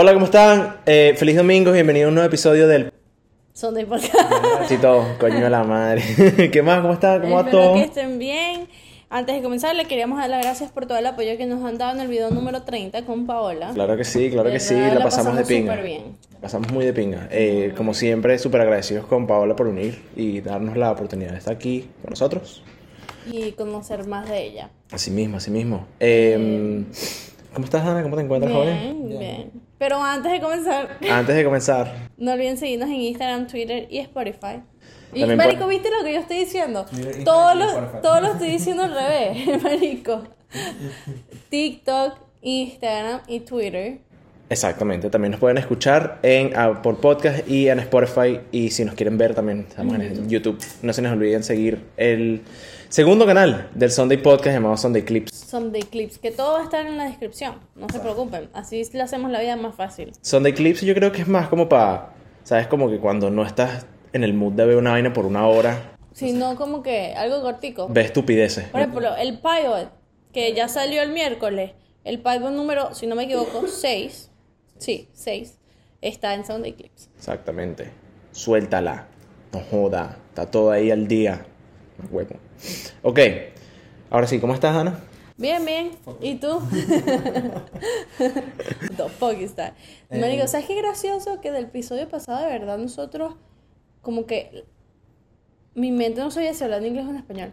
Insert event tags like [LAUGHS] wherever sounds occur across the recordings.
Hola, ¿cómo están? Eh, feliz domingo, bienvenido a un nuevo episodio del... Son de podcast. Chito, coño de la madre. [LAUGHS] ¿Qué más? ¿Cómo está? ¿Cómo va Espero todo? que estén bien. Antes de comenzar, le queríamos dar las gracias por todo el apoyo que nos han dado en el video número 30 con Paola. Claro que sí, claro De que sí, la la pasamos, de pasamos pinga. súper bien. Pasamos muy de pinga. Eh, como siempre, súper agradecidos con Paola por unir y darnos la oportunidad de estar aquí con nosotros. Y conocer más de ella. Así mismo, así mismo. Eh, ¿Cómo estás, Ana? ¿Cómo te encuentras, joven? Bien, bien. Pero antes de comenzar, Antes de comenzar, [LAUGHS] no olviden seguirnos en Instagram, Twitter y Spotify. Y También Marico, ¿viste lo que yo estoy diciendo? Mira, Instagram Todo y lo, todo lo estoy diciendo al revés, [LAUGHS] Marico. [LAUGHS] TikTok, Instagram y Twitter. Exactamente, también nos pueden escuchar en, ah, por podcast y en Spotify y si nos quieren ver también estamos en YouTube. No se nos olviden seguir el segundo canal del Sunday Podcast llamado Sunday Clips. Sunday Clips, que todo va a estar en la descripción. No se preocupen, así le hacemos la vida más fácil. Sunday Clips yo creo que es más como para, ¿sabes? Como que cuando no estás en el mood de ver una vaina por una hora, Si no, como que algo cortico. ves estupideces. Por ejemplo, el Pivot, que ya salió el miércoles, el Pivot número, si no me equivoco, [COUGHS] 6. Sí, 6. Está en Sunday Clips. Exactamente. Suéltala. No joda. Está todo ahí al día. Huevo. Ok. Ahora sí, ¿cómo estás, Ana? Bien, bien. ¿Y tú? Fuck is that? Marico, ¿sabes qué gracioso? Que del episodio pasado, de verdad, nosotros, como que mi mente no sabía si hablando inglés o en español.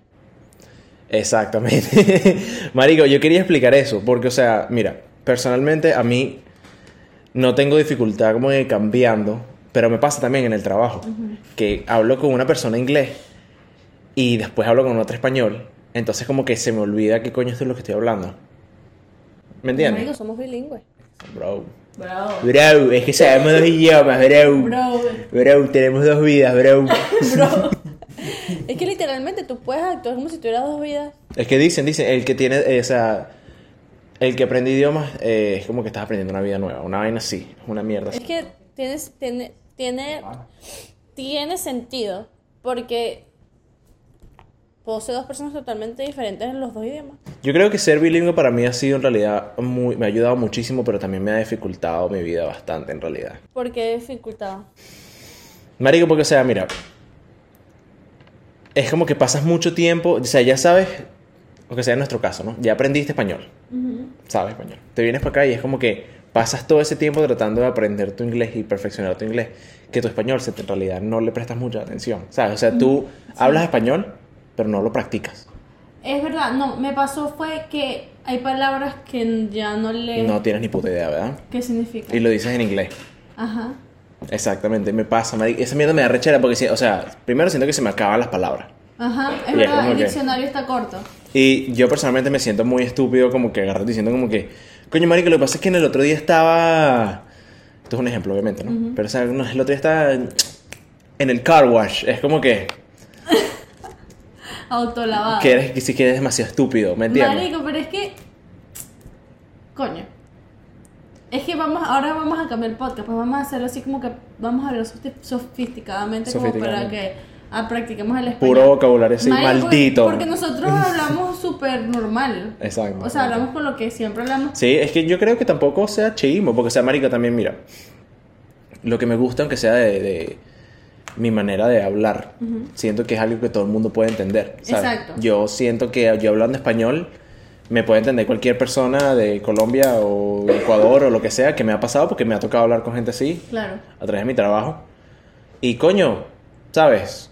Exactamente. [LAUGHS] Marico, yo quería explicar eso, porque, o sea, mira, personalmente a mí no tengo dificultad como de cambiando, pero me pasa también en el trabajo, que hablo con una persona inglés y después hablo con otra español, entonces como que se me olvida qué coño es de lo que estoy hablando. ¿Me entiendes? somos bilingües. Bro. Bro. Bro, es que sabemos dos idiomas, bro. Bro. Bro, tenemos dos vidas, bro. [LAUGHS] Bro. es que literalmente tú puedes actuar como si tuvieras dos vidas. Es que dicen, dicen, el que tiene, eh, o sea, el que aprende idiomas eh, es como que estás aprendiendo una vida nueva, una vaina así, es una mierda. Es que tienes, tiene, tiene, tiene sentido porque puedo ser dos personas totalmente diferentes en los dos idiomas. Yo creo que ser bilingüe para mí ha sido en realidad muy, me ha ayudado muchísimo, pero también me ha dificultado mi vida bastante en realidad. ¿Por qué dificultad? Marico, porque o sea, mira, es como que pasas mucho tiempo, o sea, ya sabes, o que sea en nuestro caso, ¿no? Ya aprendiste español, sabes español. Te vienes para acá y es como que pasas todo ese tiempo tratando de aprender tu inglés y perfeccionar tu inglés, que tu español en realidad no le prestas mucha atención, ¿sabes? O sea, tú hablas español, pero no lo practicas. Es verdad, no, me pasó fue que hay palabras que ya no le... No tienes ni puta idea, ¿verdad? ¿Qué significa? Y lo dices en inglés. Ajá. Exactamente, me pasa, marico. esa mierda me da rechera porque, o sea, primero siento que se me acaban las palabras. Ajá, es Y es verdad, como el que- diccionario está corto. Y yo personalmente me siento muy estúpido como que agarro diciendo como que, coño, marico, lo que pasa es que en el otro día estaba... Esto es un ejemplo, obviamente, ¿no? Pero, o sea, el otro día estaba en el car wash. Es como que, Autolavado. que eres, que sí que eres demasiado estúpido, ¿me entiendes? Marico, pero es que. Coño. Es que vamos, ahora vamos a cambiar el podcast, pues vamos a hacerlo así como que vamos a hablar sofi- sofisticadamente, como para que ah, practiquemos el español. Puro vocabulario así, Marico, maldito. Porque, nosotros [LAUGHS] hablamos súper normal. Exacto. O sea, hablamos con lo que siempre hablamos. Sí, es que yo creo que tampoco sea chismo, porque, o sea, marico, también, mira, lo que me gusta, aunque sea de, de mi manera de hablar, siento que es algo que todo el mundo puede entender, ¿sabes? Exacto. Yo siento que yo hablando español me puede entender cualquier persona de Colombia o Ecuador o lo que sea que me ha pasado, porque me ha tocado hablar con gente así Claro. a través de mi trabajo. Y coño, ¿sabes?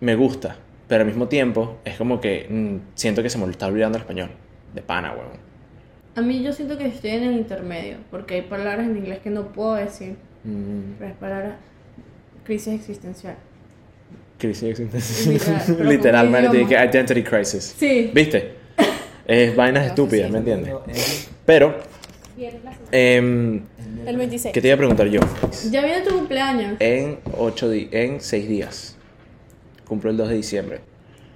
Me gusta, pero al mismo tiempo es como que mm, siento que se me está olvidando el español. De pana, weón. A mí yo siento que estoy en el intermedio, porque hay palabras en inglés que no puedo decir. Mm. Pero hay palabras. Crisis existencial. Crisis existencial. [LAUGHS] Literalmente, que identity crisis. Sí. ¿Viste? Es vainas estúpidas, ¿me entiendes? Pero, em, El 26. ¿qué te iba a preguntar yo? Ya viene tu cumpleaños. En ocho di en seis días. Cumplo el 2 de diciembre.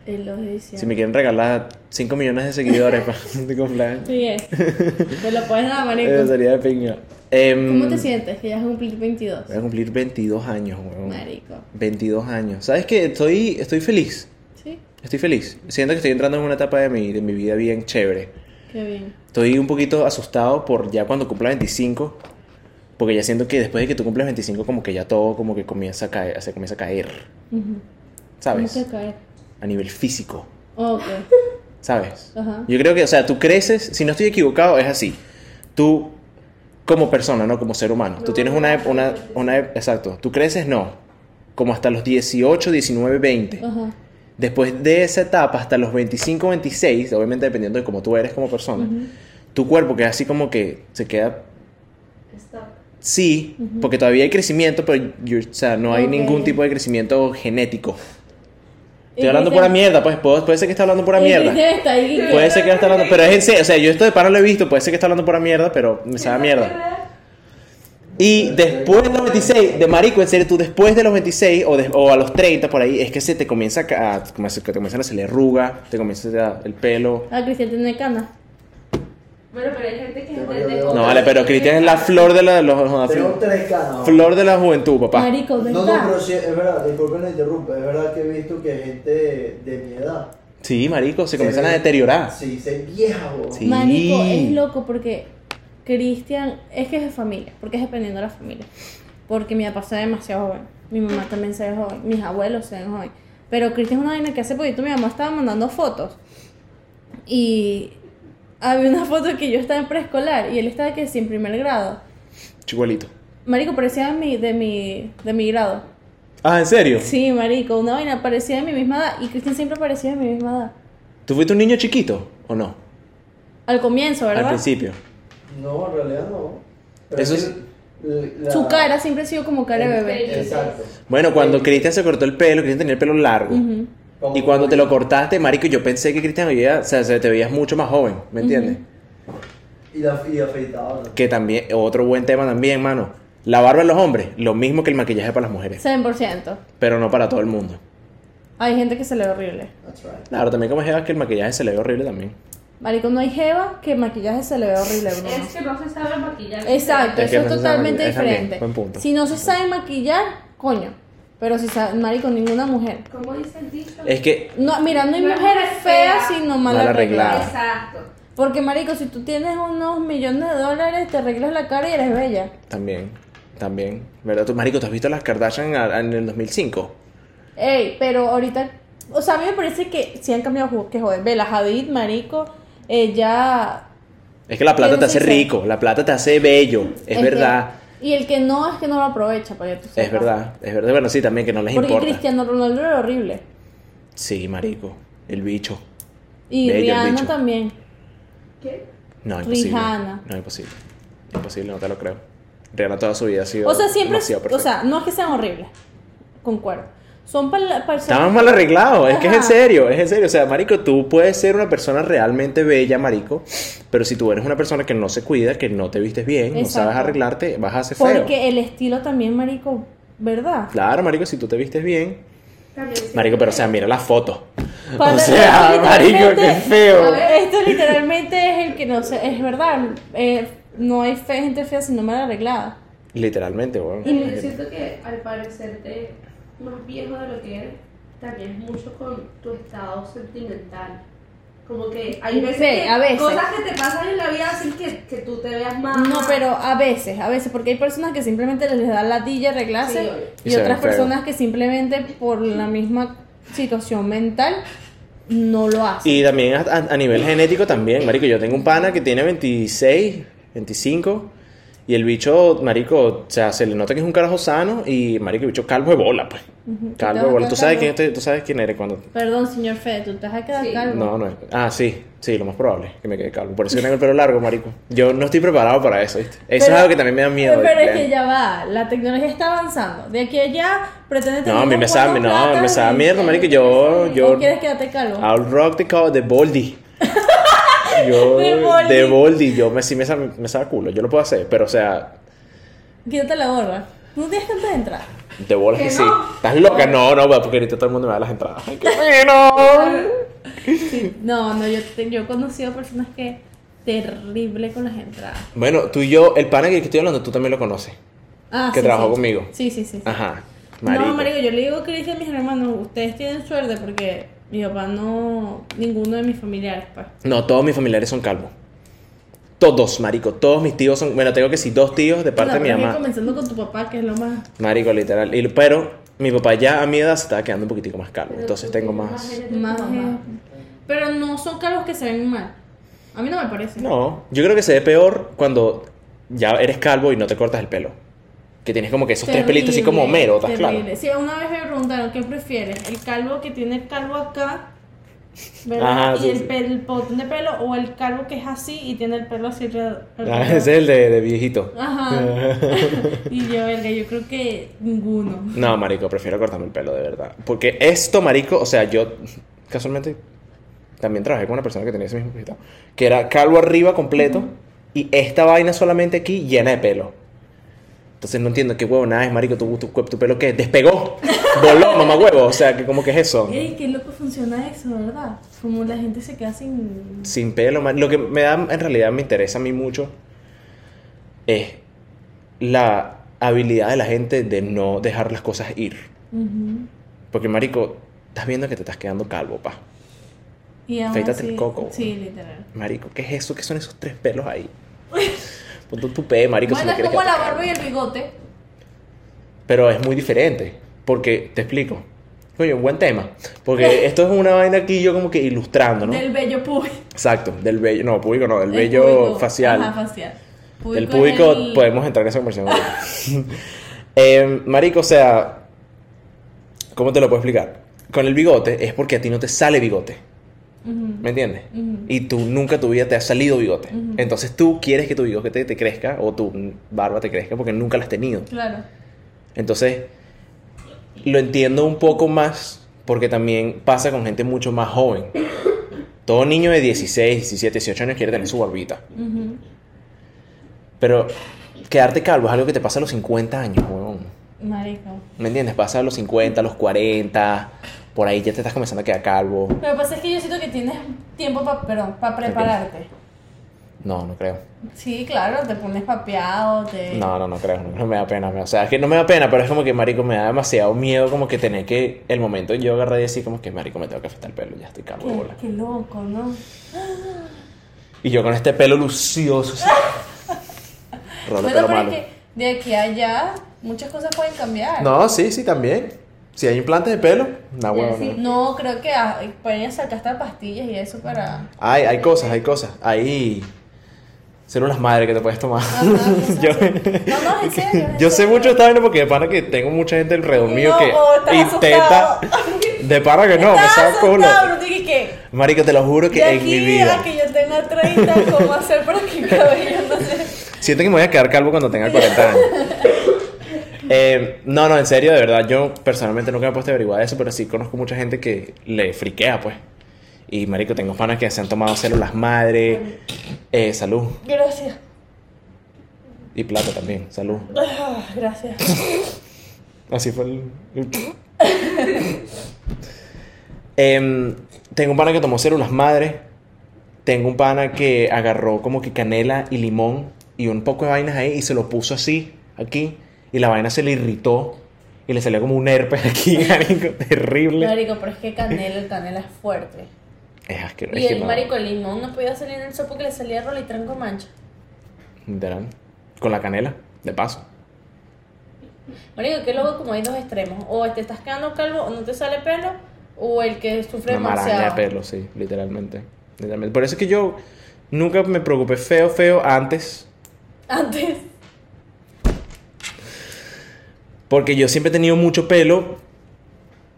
El 2 de diciembre. Si me quieren regalar 5 millones de seguidores [LAUGHS] para mi cumpleaños, Sí es. Te lo puedes dar, [LAUGHS] eh, marico. sería de piña. Em, ¿Cómo te sientes? Que ya vas a cumplir 22. Voy a cumplir 22 años, weón. Marico. 22 años. ¿Sabes qué? Estoy, estoy feliz. Sí, Estoy feliz. Siento que estoy entrando en una etapa de mi, de mi vida bien chévere. qué bien. Estoy un poquito asustado por ya cuando cumpla 25, Porque ya siento que después de que tú cumples 25, como que ya todo como que comienza a caer, se comienza a caer. ¿sabes? ¿Cómo que caer? A nivel físico, Ok. ¿sabes? Ajá. Yo creo que, o sea, tú creces, si no estoy equivocado, es así. Tú, como persona, ¿no? Como ser humano, tú tienes una, una, una, exacto, tú creces, no, como hasta los 18, 19, 20. Ajá. Después de esa etapa, hasta los 25, 26, obviamente dependiendo de cómo tú eres como persona, tu cuerpo queda así como que se queda Stop. Sí, porque todavía hay crecimiento, pero you- o sea, no hay ningún tipo de crecimiento genético. Estoy hablando pura mierda, pues puede ser que esté hablando pura mierda. Puede ser que esté hablando, pero es en serio, o sea, yo esto de pana lo he visto, puede ser que esté hablando pura mierda, pero me sabe a mierda. Y después de los 26, de marico, en serio, tú después de los 26 o, de- o a los 30 por ahí, es que se te comienza a, te comienzan a salir arrugas, te comienza a- el pelo. Ah, Cristian tiene cana. Bueno, pero hay gente que es Tengo de, yo de de- No vale, pero Cristian es la flor de la, los- la Tengo flor, tres canas. flor de la juventud, papá. Marico, No, ¿verdad? no, pero sí, es verdad, disculpen la interrumpa, es verdad que he visto que gente de mi edad. Sí, marico, se comienzan a ve- deteriorar. Sí, se vieja, weón. Sí. Marico, es loco porque Cristian es que es de familia, porque es dependiendo de la familia. Porque mi papá se ve demasiado joven, mi mamá también se ve joven, mis abuelos se ven joven. Pero Cristian es una vaina que hace poquito mi mamá estaba mandando fotos y había una foto que yo estaba en preescolar y él estaba que sí, en primer grado. Chicuelito. Marico, parecía de mi, de mi, de mi grado. Ah, ¿en serio? Sí, marico, una vaina parecía de mi misma edad y Cristian siempre parecía de mi misma edad. ¿Tú fuiste un niño chiquito o no? Al comienzo, ¿verdad? Al principio. No, en realidad no. Pero Eso es la- Su cara siempre ha sido como cara de bebé. Exacto. Bueno, cuando. Cristian se cortó el pelo, Cristian tenía el pelo largo. Como- Y cuando te lo cortaste, marico, yo pensé que Cristian o sea, se te veías mucho más joven, ¿me entiendes? Y, afeitado. ¿no? Que también, otro buen tema también, mano. La barba en los hombres, lo mismo que el maquillaje para las mujeres, 100%. pero no para todo el mundo. Hay gente que se le ve horrible. That's right. Claro, también como jeva que el maquillaje se le ve horrible también. Marico, no hay jeva que el maquillaje se le ve horrible, Bruno. Es que no se sabe maquillar. Exacto, Es eso es totalmente maquillar, es también, diferente. buen punto. Si no se sabe maquillar, coño. Pero si sabe, marico, ninguna mujer. ¿Cómo dice el dicho? Es que, No, mira, no hay No hay mujer mujer fea, fea, sino mal mal arreglada. arreglada. Exacto. Porque, marico, si tú tienes unos millones de dólares, te arreglas la cara y eres bella. también, también, ¿verdad? Tú, marico, ¿tú has visto las Kardashian en el 2005? Ey, pero ahorita, o sea, a mí me parece que sí han cambiado jugos, que joder. Ve, la Hadid, marico, ya... Es que la plata te hace rico, la plata te hace bello, es verdad. Y el que no es que no lo aprovecha, para que tú sepas. Es verdad, es verdad. Bueno, sí, también que no les Porque importa. Cristiano Ronaldo era horrible. Sí, marico. El bicho. Y Bello el Rihanna bicho. también. ¿Qué? No, imposible. Rihanna. No, imposible. Imposible, no te lo creo. Rihanna toda su vida ha sido O sea, siempre, o sea, no es que sean horribles. Concuerdo. Son personas... Estaban mal arreglados, es que es en serio, es en serio. O sea, marico, tú puedes ser una persona realmente bella, marico, pero si tú eres una persona que no se cuida, que no te vistes bien, no sabes arreglarte, vas a ser feo. Porque el estilo también, marico, ¿verdad? Claro, marico, si tú te vistes bien. También sí. Marico, pero o sea, mira la foto. Cuando- o sea, [LAUGHS] marico, qué [LAUGHS] feo. Esto literalmente es el que no sé, es verdad. eh, no hay fe, gente fea sino mal arreglada. Literalmente. Pero yo siento que al parecerte más viejo de lo que eres, también es mucho con tu estado sentimental. Como que hay veces, Sí, que- a veces. cosas que te pasan en la vida hacen que, que tú te veas más. No, pero a veces, a veces, porque hay personas que simplemente les da ladilla arreglarse Sí. Y y otras feo. personas que simplemente por la misma situación mental no lo hacen. Y también a, a- a nivel genético también, marico, yo tengo un pana que tiene 26, 25 y el bicho, marico, o sea, se le nota que es un carajo sano y marico, el bicho calvo de bola, pues. Calvo de bola. ¿Tú sabes, quién ¿Tú sabes quién eres cuando...? Perdón, señor Fede, tú te vas a quedar Sí. calvo. No, no es... Ah, sí, sí, lo más probable, que me quede calvo. Por eso yo tengo el pelo largo, marico. Yo no estoy preparado para eso, ¿viste? Eso Pero- es algo que también me da miedo. Pero es que ya va, la tecnología está avanzando. De aquí a allá pretende tener No, a mí me sabe, no, me sabe mierda, marico. Yo, yo... ¿O quieres quedarte calvo? I'll rock the call de Boldy. [LAUGHS] [LAUGHS] Yo, De Boldy, yo me, sí me sabe, me sabe culo, yo lo puedo hacer, pero o sea, Quítate la gorra. No tienes que de entrada. de bolas ¿Que que sí. no? ¿Estás loca? No, no, porque ahorita todo el mundo me da las entradas. ¡Ay, qué [LAUGHS] bueno! No, no, yo, yo he conocido personas que terrible con las entradas. Bueno, tú y yo, el pana que estoy hablando, tú también lo conoces. Ah, Que sí, trabajó sí. conmigo. Sí, sí, sí. sí. Ajá, marico. No, marico, yo le digo que le dije a mis hermanos, ustedes tienen suerte porque mi papá no, ninguno de mis familiares, pues. No, todos mis familiares son calvos. Todos, marico. Todos mis tíos son. Bueno, tengo que sí, dos tíos de parte de mi mamá. Comenzando con tu papá, que es lo más. Marico, literal. Y- pero mi papá ya a mi edad se estaba quedando un poquitico más calvo. Pero Entonces tengo más. más. Pero no son calvos que se ven mal. A mí no me parece. No, yo creo que se ve peor cuando ya eres calvo y no te cortas el pelo. Que tienes como que esos tres pelitos así como Homero, ¿estás claro? Sí, una vez me preguntaron, ¿qué prefieres? ¿El calvo que tiene el calvo acá? ¿verdad? Ajá, y sí, el, sí. el botón de pelo o el calvo que es así y tiene el pelo así alrededor. Ah, ese es el de, de viejito. Ajá. [LAUGHS] y yo, verga, yo creo que ninguno. No, marico, prefiero cortarme el pelo, de verdad. Porque esto, marico, o sea, yo casualmente también trabajé con una persona que tenía ese mismo proyecto. Que era calvo arriba completo y esta vaina solamente aquí llena de pelo. Entonces no entiendo qué huevo nada es, marico, tu, tu, tu pelo que despegó, voló, [LAUGHS] mamá huevo. O sea, que como que es eso. Ey, qué loco funciona eso, ¿verdad? Como la gente se queda sin... Sin pelo, man. Lo que me da, en realidad me interesa a mí mucho es la habilidad de la gente de no dejar las cosas ir. Porque, marico, estás viendo que te estás quedando calvo, pa. Y aún Afeítate el así- coco. Sí, literal. Marico, ¿qué es eso? ¿Qué son esos tres pelos ahí? [LAUGHS] Ponte un tupé, marico, bueno, no es como la barba y el bigote. Pero es muy diferente. Porque, te explico. Coño, un buen tema. Porque [LAUGHS] esto es una vaina aquí yo como que ilustrando, ¿no? Del bello público. Exacto, del vello, no, público no, del El vello público. facial. Ajá, facial. Del público el- podemos entrar en esa conversación. [LAUGHS] Eh, marico, o sea, ¿cómo te lo puedo explicar? Con el bigote es porque a ti no te sale bigote, ¿me entiendes? Y tú nunca tu vida te ha salido bigote. Entonces tú quieres que tu bigote te, te crezca o tu barba te crezca porque nunca la has tenido. Claro. Entonces, lo entiendo un poco más porque también pasa con gente mucho más joven. Todo niño de 16, 17, 18 años quiere tener su barbita. Pero quedarte calvo es algo que te pasa a los 50 años, huevón. Marico. ¿Me entiendes? Pasa a los 50, a los 40, por ahí ya te estás comenzando a quedar calvo. Lo que pasa es que yo siento que tienes tiempo para perdón, para prepararte. No, no creo. Sí, claro, te pones papeado, te... No, no, no creo. No, no me da pena. me- O sea, es que no me da pena, pero es como que, marico, me da demasiado miedo como que tener que... El momento yo agarré y decir como que, marico, me tengo que afeitar el pelo, ya estoy calvo de bola. Qué, qué loco, ¿no? Y yo con este pelo lucioso. así. [LAUGHS] Rolo pelo pero es malo. que de aquí a allá muchas cosas pueden cambiar. No, sí, sí, también. Si hay implantes de pelo, no, huevo, sí. no. No, creo que ah, pueden sacar hasta pastillas y eso para... Hay, hay cosas, hay cosas. Hay células madre que te puedes tomar. Ajá, [LAUGHS] Yo-. No, no, en serio. [LAUGHS] en Yo sé serio. mucho de esta vaina porque de pana que tengo mucha gente alrededor mío No, que oh, intenta. [LAUGHS] De pana que no, me saco culo. Marico, te lo juro que de en mi aquí vida. a que yo tenga 30, ¿cómo hacer para que el cabello no se... Siento que me voy a quedar calvo cuando tenga 40 años. Eh, no, no, en serio, de verdad, yo personalmente nunca me he puesto a averiguar eso, pero sí conozco mucha gente que le friquea, pues. Y marico, tengo panas que se han tomado células madre, eh, salud Gracias. y plata también, salud. Ah, gracias. Así fue el. Em, tengo un pana que tomó células madre. Tengo un pana que agarró como que canela y limón y un poco de vainas ahí y se lo puso así, aquí. Y la vaina se le irritó y le salió como un herpes [LAUGHS] aquí, marico, terrible. Marico, pero es que canela, el canela es fuerte. Es asqueroso. Y el no- marico, el limón no podía salir en el sol porque le salía rolitrán con mancha. literal. Con la canela, de paso. Marico, que luego como hay dos extremos. O te estás quedando calvo o no te sale pelo, o el que sufre Una maraña de demasiado. pelo, sí, literalmente. literalmente. Por eso es que yo nunca me preocupé feo, feo antes. Antes. Porque yo siempre he tenido mucho pelo,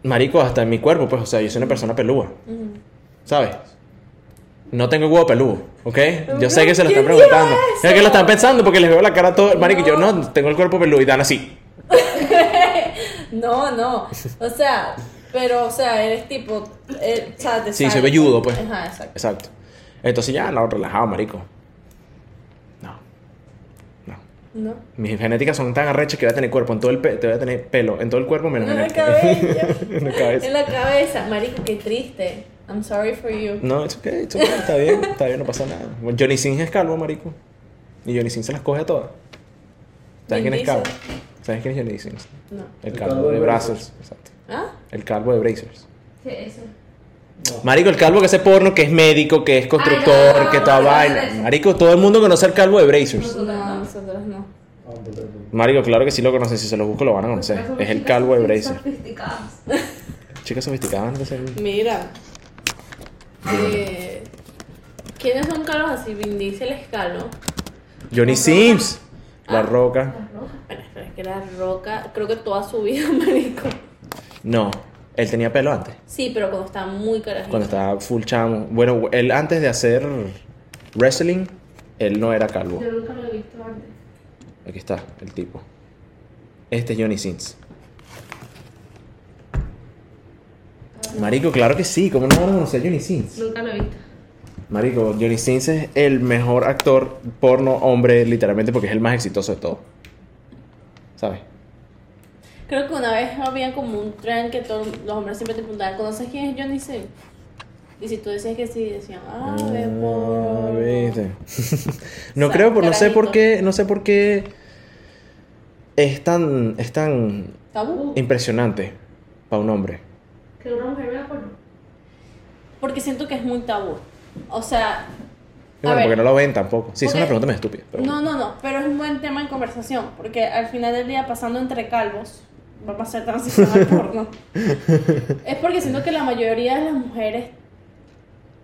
marico, hasta en mi cuerpo, pues, o sea, yo soy una persona pelúa, Ujú. ¿sabes? No tengo huevo peludo, ¿ok? Yo sé No, que se lo ¿quién están preguntando. Es que lo están pensando porque les veo la cara a todo. Marico, yo No. no tengo el cuerpo peludo y dan así. [LAUGHS] No, no. O sea, pero, o sea, eres tipo. eh, o sea, Sí, soy velludo, pues. Ajá, exacto. Exacto. Entonces ya, no, relajado, marico. No. No. Mis genéticas son tan arrechas que voy a tener cuerpo en todo el pe te voy a tener pelo en todo el cuerpo menos En el cabello. [LAUGHS] en la cabeza. En la cabeza. Marico, qué triste. I'm sorry for you. No, it's okay, it's okay, está bien, está bien, no pasa nada. Johnny Sins es calvo, marico. Y Johnny Sins se las coge a todas. ¿Sabes quién es calvo? ¿Sabes quién es Johnny Sins? No. El El calvo de de Brazers, exacto. ¿Ah? El calvo de Brazers. Sí, eso. Marico, el calvo que hace porno, que es médico, que es constructor, Ay, no, que toda no, no, vaina. Marico, todo el mundo conoce al calvo de Brazers. No, nosotros no. Vamos, por favor. Marico, claro que sí lo conocen, si se lo busco lo van a conocer. Es el calvo de. Sofisticadas. [LAUGHS] Chicas sofisticadas, no sé. Mira. Eh, ¿Quiénes son calos así? Vin Diesel es. Johnny Sims, La Ah. Roca. Pero espera, que era roca, creo que toda su vida, [LAUGHS] marico. No, él tenía pelo antes, Sí, pero cuando estaba muy carajito. cuando estaba full chamo. Bueno, él antes de hacer wrestling, él no era calvo. Yo nunca lo he visto antes. Aquí está el tipo. Este es Johnny Sins. Marico, claro que sí. ¿Cómo no van a conocer a Johnny Sins? Nunca lo he visto. Marico, Johnny Sins es el mejor actor porno hombre, literalmente, porque es el más exitoso de todos. ¿Sabes? Creo que una vez había como un tren que todos los hombres siempre te preguntaban, ¿conoces quién es Johnny Sins? Y si tú decías que sí, decían, ah, ve Ah, por... ¿viste? [LAUGHS] [LAUGHS] no O sea, creo, por- no sé por qué, no sé por qué es tan, es tan Tabú. impresionante para un hombre. Que una mujer vea porno. Porque siento que es muy tabú. O sea, bueno, ver. porque no lo ven tampoco. Sí, es una pregunta muy estúpida. Pero no, no, no, pero es un buen tema en conversación, porque al final del día, pasando entre calvos, vamos a hacer transición al porno. [LAUGHS] Es porque siento que la mayoría de las mujeres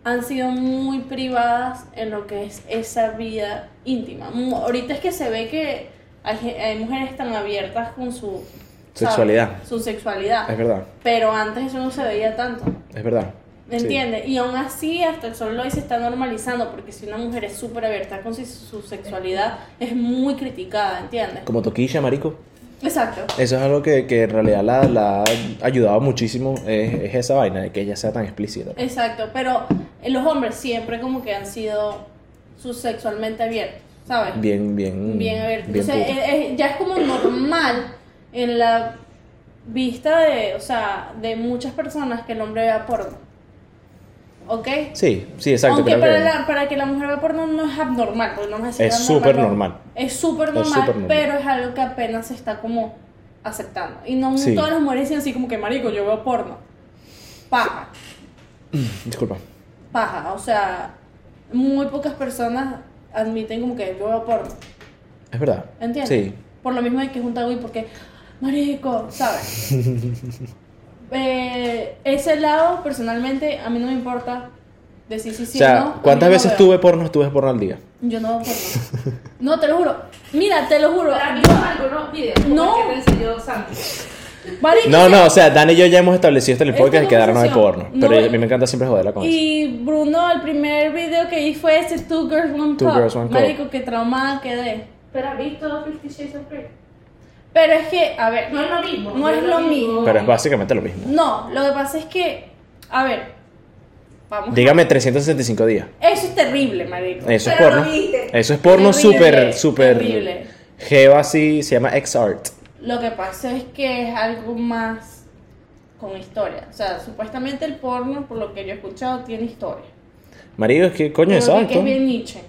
han sido muy privadas en lo que es esa vida íntima. Ahorita es que se ve que hay, hay mujeres tan abiertas con su ¿sabes? Sexualidad. Su sexualidad. Es verdad, Pero antes eso no se veía tanto. es verdad. ¿Me Sí. entiendes? Y aún así, hasta el sol hoy se está normalizando, porque si una mujer es súper abierta con su, sexualidad, es muy criticada, ¿entiendes? Como toquilla, marico. Exacto. Eso es algo que, que en realidad la, la ha ayudado muchísimo. Es, es esa vaina de que ella sea tan explícita. Exacto, pero los hombres siempre como que han sido su sexualmente abiertos, ¿sabes? Bien, bien. Bien abiertos. bien Entonces, eh, eh, ya es como normal en la vista de, o sea, de muchas personas que el hombre vea porno. ¿Ok? Sí, sí, exacto. Aunque para, que la- para que la mujer vea porno no es abnormal, porque no es así Es súper no. normal. Es súper Es normal, normal. pero es algo que apenas se está como aceptando. Y no Sí. todas las mujeres dicen así como que, marico, yo veo porno. Paja, [CLEARS THROAT] Disculpa. Paja. O sea, muy pocas personas admiten como que yo veo porno. Es verdad. ¿Entiendes? Sí. Por lo mismo de que es un tabú y porque, marico, ¿sabes? [LAUGHS] Eh, ese lado, personalmente, a mí no me importa decir si sí o sea, no. ¿cuántas no veces tuve porno? Tuve porno al día. Yo no veo porno. [LAUGHS] No, te lo juro. Mira, te lo juro. Algunos videos como No. que te enseñó Santi. Marico, No, no, o sea, Dan y yo ya hemos establecido esto en el podcast que quedaron de porno. Pero a mí me encanta siempre joderla con eso. Y Bruno, el primer video que hice fue ese Two Girls One Two Cup. Girls, One Cup. Marico, que traumada quedé. Pero has visto Fifty Shades of Grey. Pero es que, a ver, No es lo mismo. No es lo mismo. Pero es básicamente lo mismo. no, lo que pasa es que, a ver, vamos. a- Dígame 365 días. Eso es terrible, marico. Eso es porno. lo viste. Eso es porno súper, súper. terrible. Geo así, se llama X-Art. Lo que pasa es que es algo más con historia. O sea, supuestamente el porno, por lo que yo he escuchado, tiene historia. Marido, es que coño, Pero que- que exacto. es bien Nietzsche.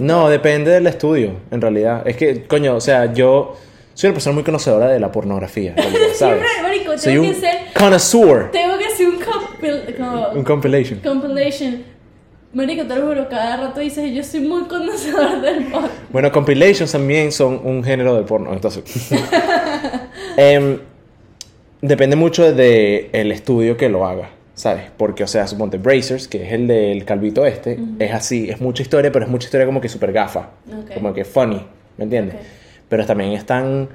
No, depende del estudio, en realidad. Es que, coño, o sea, yo soy una persona muy conocedora de la pornografía, [LAUGHS] ¿sabes? Siempre, marico, Soy tengo un que ser, connoisseur. tengo que hacer un compil- Un compilation. compilation. Marico, te lo juro, cada rato dices, yo soy muy conocedor del porno. Bueno, compilations también son un género del porno, entonces. [LAUGHS] Em, depende mucho del el estudio que lo haga, ¿sabes? Porque, o sea, suponte Brazers, que es el del calvito este, es así, es mucha historia, pero es mucha historia como que súper gafa. Como que funny, ¿me entiendes? Pero también están.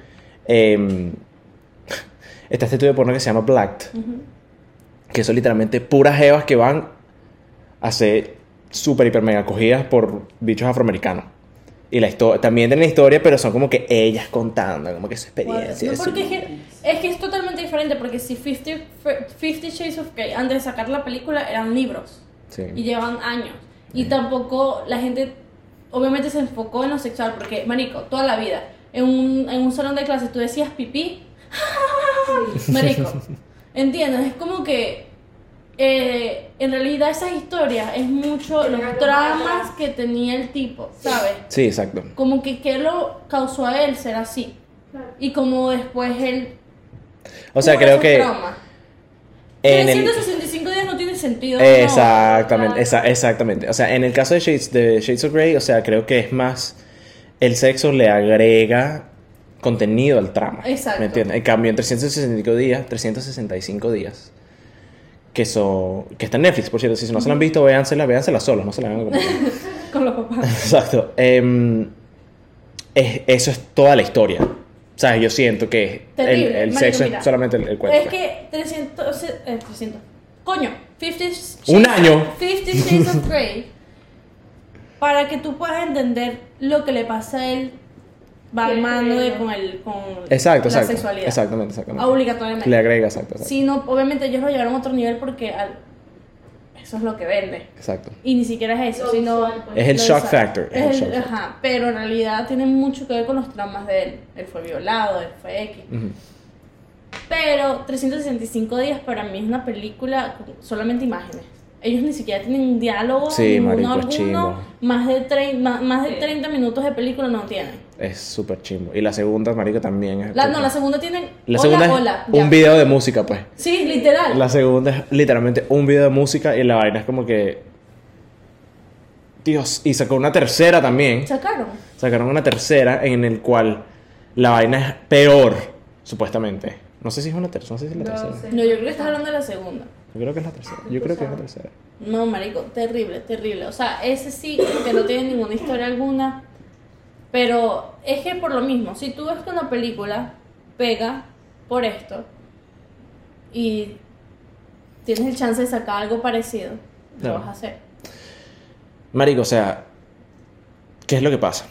em, está este estudio de porno que se llama Blacked, que son literalmente puras jevas que van a ser súper, hiper, mega cogidas por bichos afroamericanos. Y la historia, también tienen historia, pero son como que ellas contando, como que su experiencia. No, su- porque es que, es que es totalmente diferente, porque si 50, Fifty Shades of Grey, antes de sacar la película, eran libros. Sí. y llevan años. Y tampoco la gente, obviamente se enfocó en lo sexual, porque, marico, toda la vida, en un, en un salón de clases tú decías pipí, [LAUGHS] marico, ¿entiendes? Es como que eh, en realidad esas historias es mucho los más. que tenía el tipo, ¿sabes? Sí, exacto. Como que qué lo causó a él ser así. Y como después él... O sea, creo que traumas. en el, 365 días no tiene sentido. no. Exactamente, esa- exactamente. O sea, en el caso de Shades, de Shades of Grey, o sea, creo que es más. El sexo le agrega contenido al trama. Exacto. ¿Me entiendes? En cambio, en 365 días, 365 días, que son. que está en Netflix, por cierto. Si no se la han visto, véansela, véansela solos, no se la vean como. [LAUGHS] Con los papás. Exacto. Em, es- eso es toda la historia. O sea, yo siento que el, Terrible. el Marico, sexo mira. es solamente el, el cuento. Es que 300. eh, 300. Coño, 50 Shades- Un año. 50 Shades of Grey. [LAUGHS] Para que tú puedas entender lo que le pasa a él, va mano de con, el, con Exacto, la exacto. sexualidad. Exactamente, exactamente. Obligatoriamente. Le agrega, exacto, exacto. Si no, obviamente ellos lo llevaron a otro nivel porque al- eso es lo que vende. Exacto. Y ni siquiera es eso, Lo sino. visual, pues. Es el shock visual. factor. Es el ajá, pero en realidad tiene mucho que ver con los traumas de él. Él fue violado, él fue X. Ujú. Pero 365 días para mí es una película con solamente imágenes. Ellos ni siquiera tienen un diálogo, Sí, ninguno marico, alguno. Más de, más, más de Sí. 30 minutos de película no tienen. Es súper chimbo. Y la segunda, marico, también es... La, no, la segunda tienen. La hola, segunda es hola, ya. un video de música, pues. Sí, literal. La segunda es literalmente un video de música y la vaina es como que... Dios, y sacó una tercera también. Sacaron. Sacaron una tercera en el cual la vaina es peor, supuestamente. No sé si es una tercera, no sé si es la No tercera. sé. No, yo creo que estás hablando de la segunda. Yo creo que es la tercera. Yo creo que es la tercera. No, marico, terrible, terrible. O sea, ese sí, que no tiene ninguna historia alguna. Pero es que por lo mismo, si tú ves que una película pega por esto y tienes el chance de sacar algo parecido, lo vas a hacer. Marico, o sea, ¿qué es lo que pasa?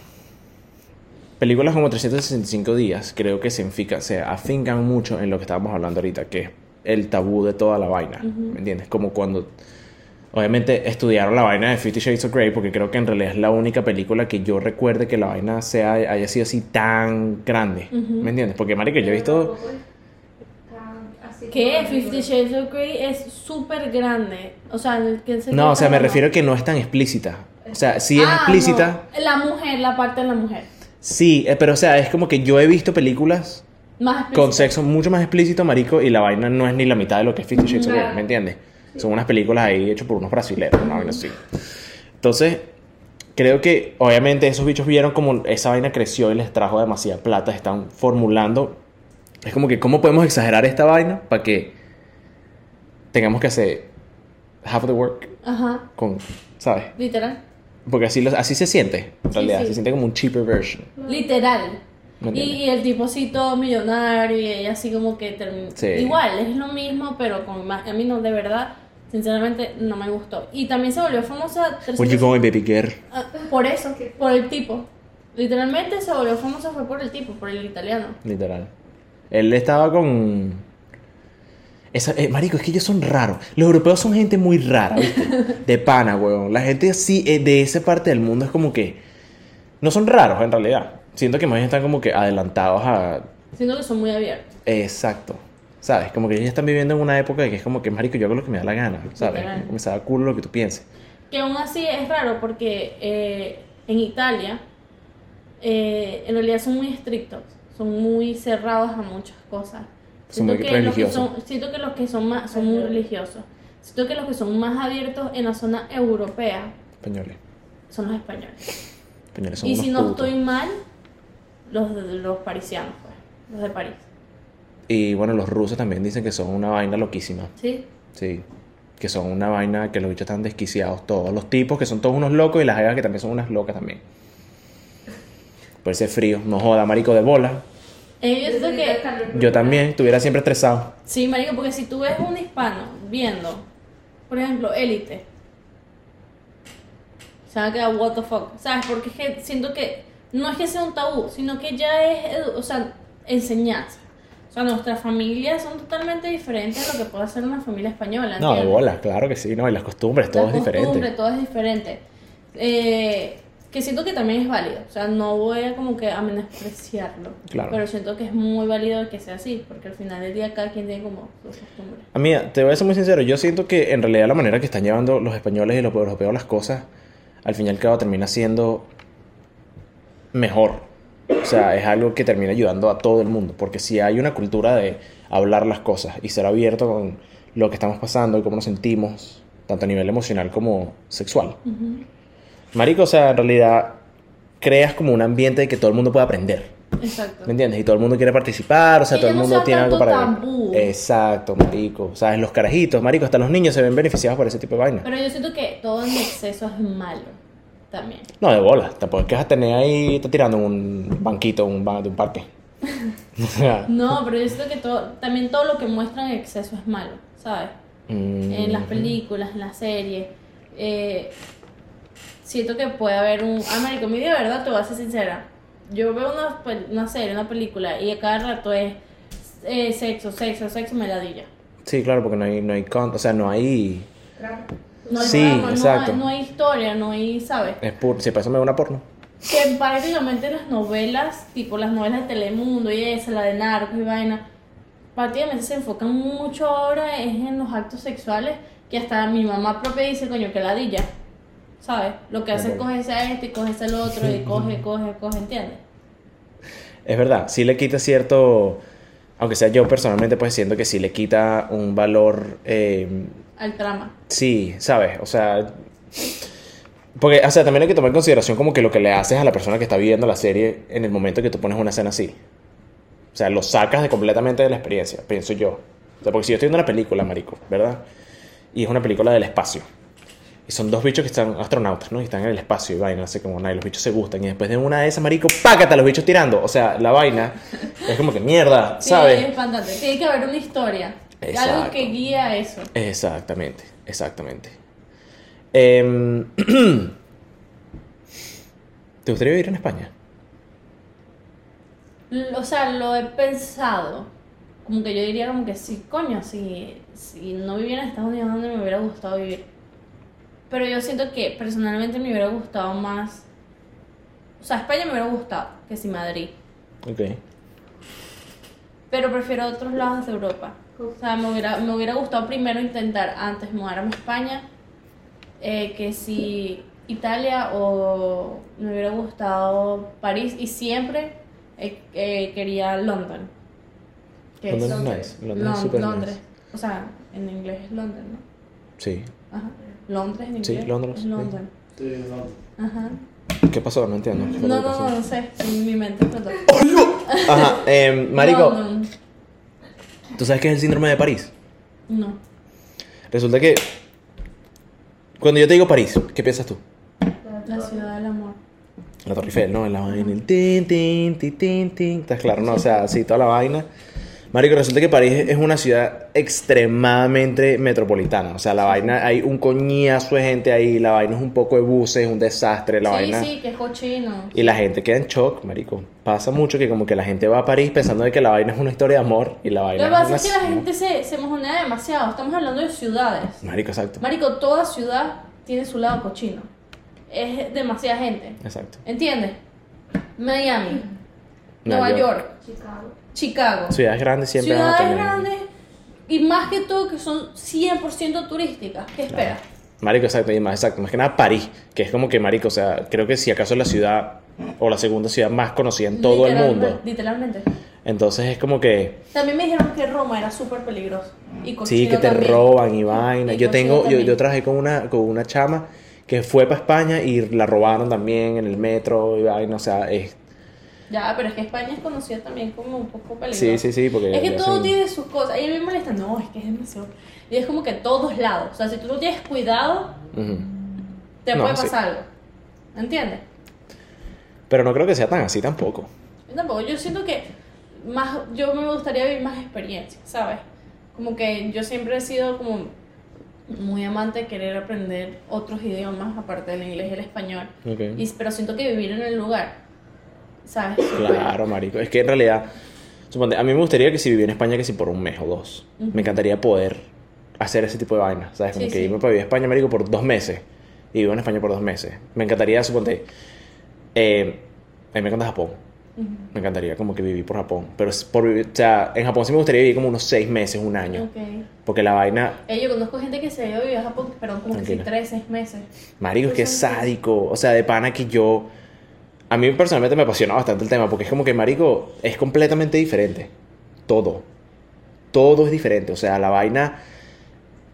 Películas como 365 días creo que se, enfica- se afincan mucho en lo que estábamos hablando ahorita, que es el tabú de toda la vaina, ¿me entiendes? Como cuando, obviamente, estudiaron la vaina de Fifty Shades of Grey, porque creo que en realidad es la única película que yo recuerde que la vaina sea, haya sido así tan grande, ¿me entiendes? Porque, marico, yo he visto... Como Fifty. Shades of Grey es súper grande. O sea, que se No, o sea, me refiero a que no es tan explícita. O sea, sí es Ah, explícita, no, La mujer, la parte de la mujer. sí, eh, pero o sea, es como que yo he visto películas Más explícita. con sexo mucho más explícito, marico, y la vaina no es ni la mitad de lo que es Fifty Shades of Grey. ¿me entiendes? Son unas películas ahí hechas por unos brasileños, una vaina así. Entonces, creo que obviamente esos bichos vieron como esa vaina creció y les trajo demasiada plata, están formulando. Es como que, ¿cómo podemos exagerar esta vaina para que tengamos que hacer half the work Ajá, con, ¿sabes? literal. Porque así, lo- así se siente, en Sí, realidad, sí. se siente como un cheaper version. Literal. ¿Me Y, el tipo todo millonario y ella así como que termina. Sí. Igual, es lo mismo, pero con más. A mí no, de verdad, sinceramente, no me gustó. Y también se volvió famosa. 300 going, baby girl? Ah, por eso, por el tipo. Literalmente se volvió famosa fue por el tipo, por el italiano. Literal. Él estaba con. Esa, eh, marico, es que ellos son raros. Los europeos son gente muy rara, ¿viste? [LAUGHS] De pana, weón. La gente así eh, de esa parte del mundo es como que. No son raros en realidad. Siento que más bien están como que adelantados a. Siento que son muy abiertos. Exacto. ¿Sabes? Como que ellos están viviendo en una época que es como que, marico, yo hago lo que me da la gana. ¿Sabes? Me da culo lo que tú pienses. Que aún así es raro porque eh, en Italia eh, en realidad son muy estrictos, son muy cerrados a muchas cosas. Son Siento muy que los que son, siento que los que son más son muy religiosos. Siento que los que son más abiertos en la zona europea Españoles. son los españoles. Españoles son y si no putos. estoy mal, los de- los parisianos, pues, los de París. Y bueno, los rusos también dicen que son una vaina loquísima. ¿Sí? Sí. Que son una vaina que los bichos están desquiciados todos. Los tipos que son todos unos locos y las jevas que también son unas locas también. Por ese frío. No joda, marico de bola. Eh, yo siento que Yo también estuviera siempre estresado. Sí, marico, porque si tú ves un hispano viendo, por ejemplo, Élite, se van a quedar what the fuck, ¿sabes? Porque es que siento que no es que sea un tabú, sino que ya es, o sea, enseñanza. O sea, nuestras familias son totalmente diferentes a lo que puede ser una familia española. No, de ¿entiendes? bola, claro que sí. No, y las costumbres, todo La es diferente. costumbre, todo es diferente. Eh, que siento que también es válido. O sea, no voy a como que a menospreciarlo. Claro. Pero siento que es muy válido que sea así, porque al final del día cada quien tiene como sus costumbres. A mí, te voy a ser muy sincero, yo siento que en realidad la manera que están llevando los españoles y los europeos las cosas, al fin y al cabo termina siendo mejor. O sea, es algo que termina ayudando a todo el mundo, porque si hay una cultura de hablar las cosas y ser abierto con lo que estamos pasando y cómo nos sentimos, tanto a nivel emocional como sexual. Ujú. Marico, o sea, en realidad creas como un ambiente de que todo el mundo puede aprender. Exacto. ¿Me entiendes? Y todo el mundo quiere participar, o sea, todo el no mundo sea tiene algo para tabú. Exacto, marico. ¿Sabes? Los carajitos, marico, hasta los niños se ven beneficiados por ese tipo de vaina. Pero yo siento que todo en exceso es malo también. No, de bola. Tampoco es que vas a tener ahí, está tirando en un banquito un de un parque. [LAUGHS] [LAUGHS] No, pero yo siento que todo, también todo lo que muestran en exceso es malo, ¿sabes? En las mm, películas, en las series. eh, siento que puede haber un... Ah, marico, mi de verdad, te voy a ser sincera. Yo veo una, una serie, una película, y a cada rato es eh, sexo, sexo, sexo, meladilla. Sí, claro, porque no hay, no hay con- o sea, no hay. No hay Sí, drama, no exacto. hay- No hay, historia, no hay, ¿sabes? Es puro. Si para eso me da una porno. Que prácticamente las novelas, tipo las novelas de Telemundo y esa, la de Narcos y vaina, prácticamente se enfocan mucho ahora es en los actos sexuales, que hasta mi mamá propia dice, coño, que ladilla, ¿sabes? Lo que hace es Ok. cogerse a este y cogerse al otro y coge, [LAUGHS] coge, coge, ¿entiendes? Es verdad, sí le quita cierto. Aunque sea yo personalmente, pues siento que sí le quita un valor. eh, Al trama. Sí, ¿sabes? O sea. Porque, o sea, también hay que tomar en consideración como que lo que le haces a la persona que está viendo la serie en el momento que tú pones una escena así. O sea, lo sacas de completamente de la experiencia, pienso yo. O sea, porque si yo estoy viendo una película, marico, ¿verdad? Y es una película del espacio. Y son dos bichos que están astronautas, ¿no? Y están en el espacio y vaina, así como nada, y los bichos se gustan. Y después de una de esas, marico, pácate a los bichos tirando. O sea, la vaina es como que mierda, Sí, ¿sabes? es espantante. Tiene que haber una historia. Algo Exacto. que guía eso. Exactamente, exactamente. Em, [CLEARS THROAT] ¿Te gustaría vivir en España? O sea, lo he pensado. Como que yo diría como que sí, coño, si, si no viviera en Estados Unidos, ¿dónde me hubiera gustado vivir? Pero yo siento que personalmente me hubiera gustado más... O sea, España me hubiera gustado que si Madrid. Ok. Pero prefiero otros lados de Europa. O sea, me hubiera, me hubiera gustado primero intentar antes mudarme a España eh, que si Italia o me hubiera gustado París y siempre eh, eh, quería London. Que London es es Londres. nice. London es Lon- super Londres. nice. O sea, en inglés es London, ¿no? Sí. Ajá. Londres en Sí, inglés. Londres, es sí. London. Sí, no. Ajá. ¿Qué pasó? No entiendo. ¿Qué fue No, no, no, no sé. En mi mente explotó. Ajá, em, Marico, London. ¿Tú sabes qué es el síndrome de París? No. Resulta que cuando yo te digo París, ¿qué piensas tú? La ciudad del amor. La Torre Eiffel, ¿no? En la vaina, el tin, tin, tin, tin, tin. ¿Estás claro? No, o sea, sí, toda la vaina. Marico, resulta que París es una ciudad extremadamente metropolitana. O sea, la vaina, hay un coñazo de gente ahí, la vaina es un poco de buses, un desastre, la sí, vaina. sí, que es cochino. Y la gente queda en shock, marico. Pasa mucho que como que la gente va a París pensando de que la vaina es una historia de amor y la Lo vaina que pasa es que la gente se, se mojonea demasiado. Estamos hablando de ciudades. Marico, exacto. Marico, toda ciudad tiene su lado cochino. Es demasiada gente. Exacto. ¿Entiendes? Miami, Nueva York. York, Chicago. Chicago. Ciudades grandes siempre van a Ciudades tener- grandes y más que todo que son 100% turísticas. ¿Qué esperas? Marico, exacto, y más, exacto, más que nada París, que es como que, marico, o sea, creo que si acaso es la ciudad o la segunda ciudad más conocida en todo el mundo. Literalmente. Entonces es como que, También me dijeron que Roma era súper peligroso. Y sí, que te también. roban y vaina. Y Yo tengo, yo, yo trabajé con una, con una chama que fue para España y la robaron también en el metro y vaina, o sea, es... Ya, pero es que España es conocida también como un poco peligrosa. Sí, sí, sí, porque... Es que todo hacen- tiene sus cosas. Y a mí me molesta, no, es que es demasiado. Y es como que todos lados. O sea, si tú no tienes cuidado, Ujú. te No, puede sí. pasar algo. ¿Entiendes? Pero no creo que sea tan así tampoco. Yo tampoco. Yo siento que más, yo me gustaría vivir más experiencias, ¿sabes? Como que yo siempre he sido como muy amante de querer aprender otros idiomas aparte del inglés y el español. Ok. Y, pero siento que vivir en el lugar, ¿sabes? Claro, marico. Es que en realidad, suponte, a mí me gustaría que si viviera en España, que si por un mes o dos, Ujú. me encantaría poder hacer ese tipo de vainas, ¿sabes? Como Sí, que sí. irme para vivir a España, marico, por dos meses. Y vivo en España por dos meses. Me encantaría, suponte, eh, a mí me encanta Japón. Ujú. Me encantaría como que vivir por Japón. Pero por vivir, o sea, en Japón sí me gustaría vivir como unos seis meses, un año. Ok. Porque la vaina, Eh, yo conozco gente que se ha ido a vivir a Japón, perdón, como que sí, Tranquila. tres, seis meses. marico, es que es sádico. O sea, de pana que yo... A mí personalmente me apasiona bastante el tema porque es como que, marico, es completamente diferente. Todo. Todo es diferente. O sea, la vaina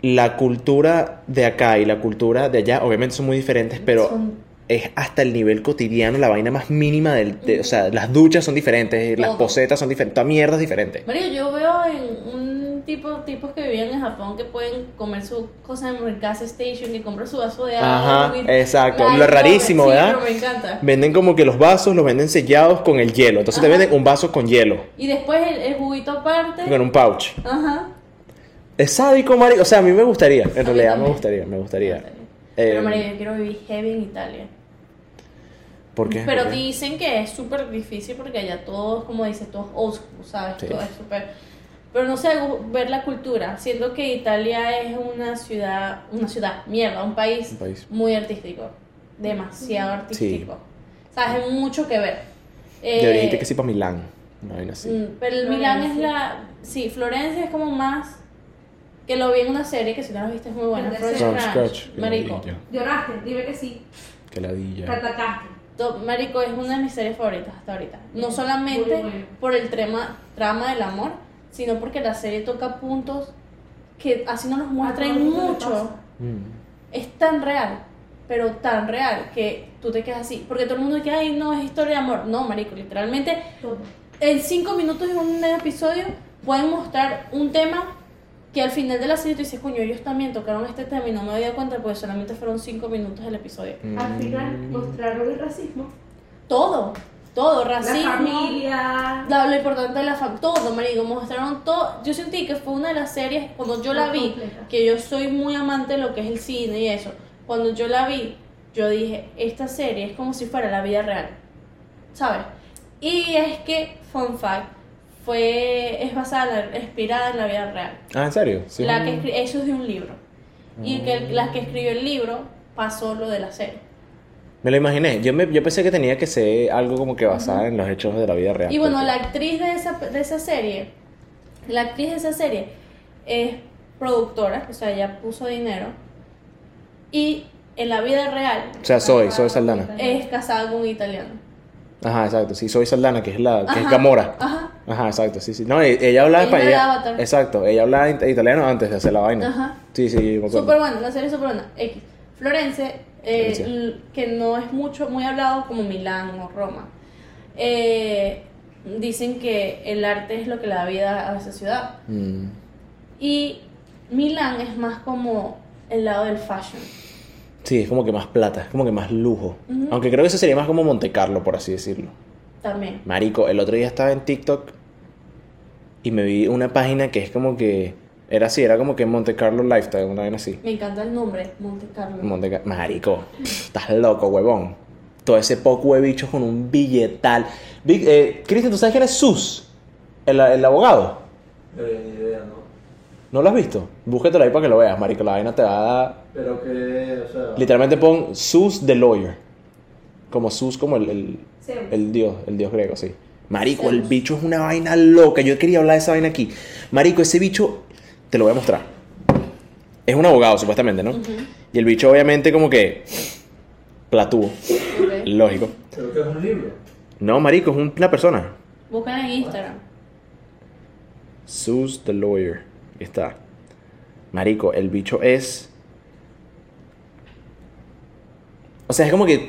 la cultura de acá y la cultura de allá obviamente son muy diferentes, pero Son- es hasta el nivel cotidiano, la vaina más mínima del... de- o sea, las duchas son diferentes, las posetas son diferentes, toda mierda es diferente. Mario, yo veo en un tipo, tipos que vivían en Japón que pueden comer su cosa en el gas station y compran su vaso de agua. Ajá, exacto. Lo rarísimo, sí, ¿verdad? pero me encanta. Venden como que los vasos los venden sellados con el hielo. Entonces te venden un vaso con hielo, Y después el, el juguito aparte. con un pouch. Ajá. Es sádico, marico. O sea, a mí me gustaría. En realidad me gustaría, me gustaría. Pero Eh, María, yo quiero vivir heavy en Italia. ¿Por qué? Pero ¿Por qué? dicen que es súper difícil porque allá todos, como dices, todos old school, ¿sabes? Sí. Todo es súper... Pero no sé, ver la cultura. Siento que Italia es una ciudad, una ciudad, mierda, un país, Un país. muy artístico. Demasiado artístico. ¿Sabes? Hay mucho que ver. Eh, Debería irte que sí para Milán. Una vaina así. mm, Pero el Milán es la... Sí, Florencia es como más... Que lo vi en una serie que si no la viste es muy buena. Scratch. Marico. Lloraste, dime que sí. Qué Te ladilla. atacaste. To- Marico es una de mis series favoritas hasta ahorita. No Muy solamente por el trama, trama del amor, sino porque la serie toca puntos que así no nos muestran mucho. Mm. Es tan real, pero tan real que tú te quedas así. Porque todo el mundo dice, ay, no, es historia de amor. No, Marico, literalmente Todo. en cinco minutos de un episodio pueden mostrar un tema que al final de la serie tú dices, coño, ellos también tocaron este tema y no me había dado cuenta porque solamente fueron cinco minutos del episodio. Al final Mm. mostraron el racismo. Todo, todo, La racismo. familia. La- lo importante de la familia, todo, marico, mostraron todo. Yo sentí que fue una de las series, cuando yo la vi, completa. que yo soy muy amante de lo que es el cine y eso, cuando yo la vi, yo dije, esta serie es como si fuera la vida real, ¿sabes? Y es que, fun fact, fue, es basada, inspirada en la vida real. Ah, ¿en serio? Sí. La que escri- eso es de un libro. Y que el- la que escribió el libro pasó lo de la serie. Me lo imaginé. Yo, me, yo pensé que tenía que ser algo como que basada en los hechos de la vida real. Y bueno, porque- la actriz de esa, de esa serie, la actriz de esa serie es productora, o sea, ella puso dinero. Y en la vida real O sea, soy, soy Saldana. es casada con un italiano. Ajá, exacto. Sí, soy Saldana, que es la que es Gamora. Ajá. Ajá, exacto, sí, sí. No, e- ella hablaba español. ella-. Exacto, ella hablaba italiano antes de hacer la vaina. Ajá. Sí, sí, me acuerdo. Súper buena, la serie es súper buena. X. Florence, eh, que no es mucho, muy hablado como Milán o Roma. Eh, dicen que el arte es lo que le da vida a esa ciudad. Mm. Y Milán es más como el lado del fashion. Sí, es como que más plata, es como que más lujo. Aunque creo que eso sería más como Monte Carlo, por así decirlo. También. Marico, el otro día estaba en TikTok y me vi una página que es como que. Era así, era como que Monte Carlo Lifestyle, una vaina así. Me encanta el nombre, Monte Carlo. Monte Marico, estás loco, huevón. Todo ese poco de bichos con un billetal. Eh, Cristian, ¿tú sabes quién es Sus? El, el abogado. Eh, ni idea, ¿no? ¿No lo has visto? Búsquetelo ahí para que lo veas, marico. La vaina te va a dar... Pero que, o sea. Literalmente pon Sus the Lawyer. Como Sus, como el, el, el dios, el dios griego, sí. Marico, el bicho es una vaina loca. Yo quería hablar de esa vaina aquí. Marico, ese bicho, te lo voy a mostrar. Es un abogado, supuestamente, ¿no? Y el bicho, obviamente, como que. Platúo. Lógico. Creo que es un libro. No, marico, es un- una persona. Búscala en Instagram. Sus the Lawyer. Ahí está. Marico, el bicho es. O sea, es como que.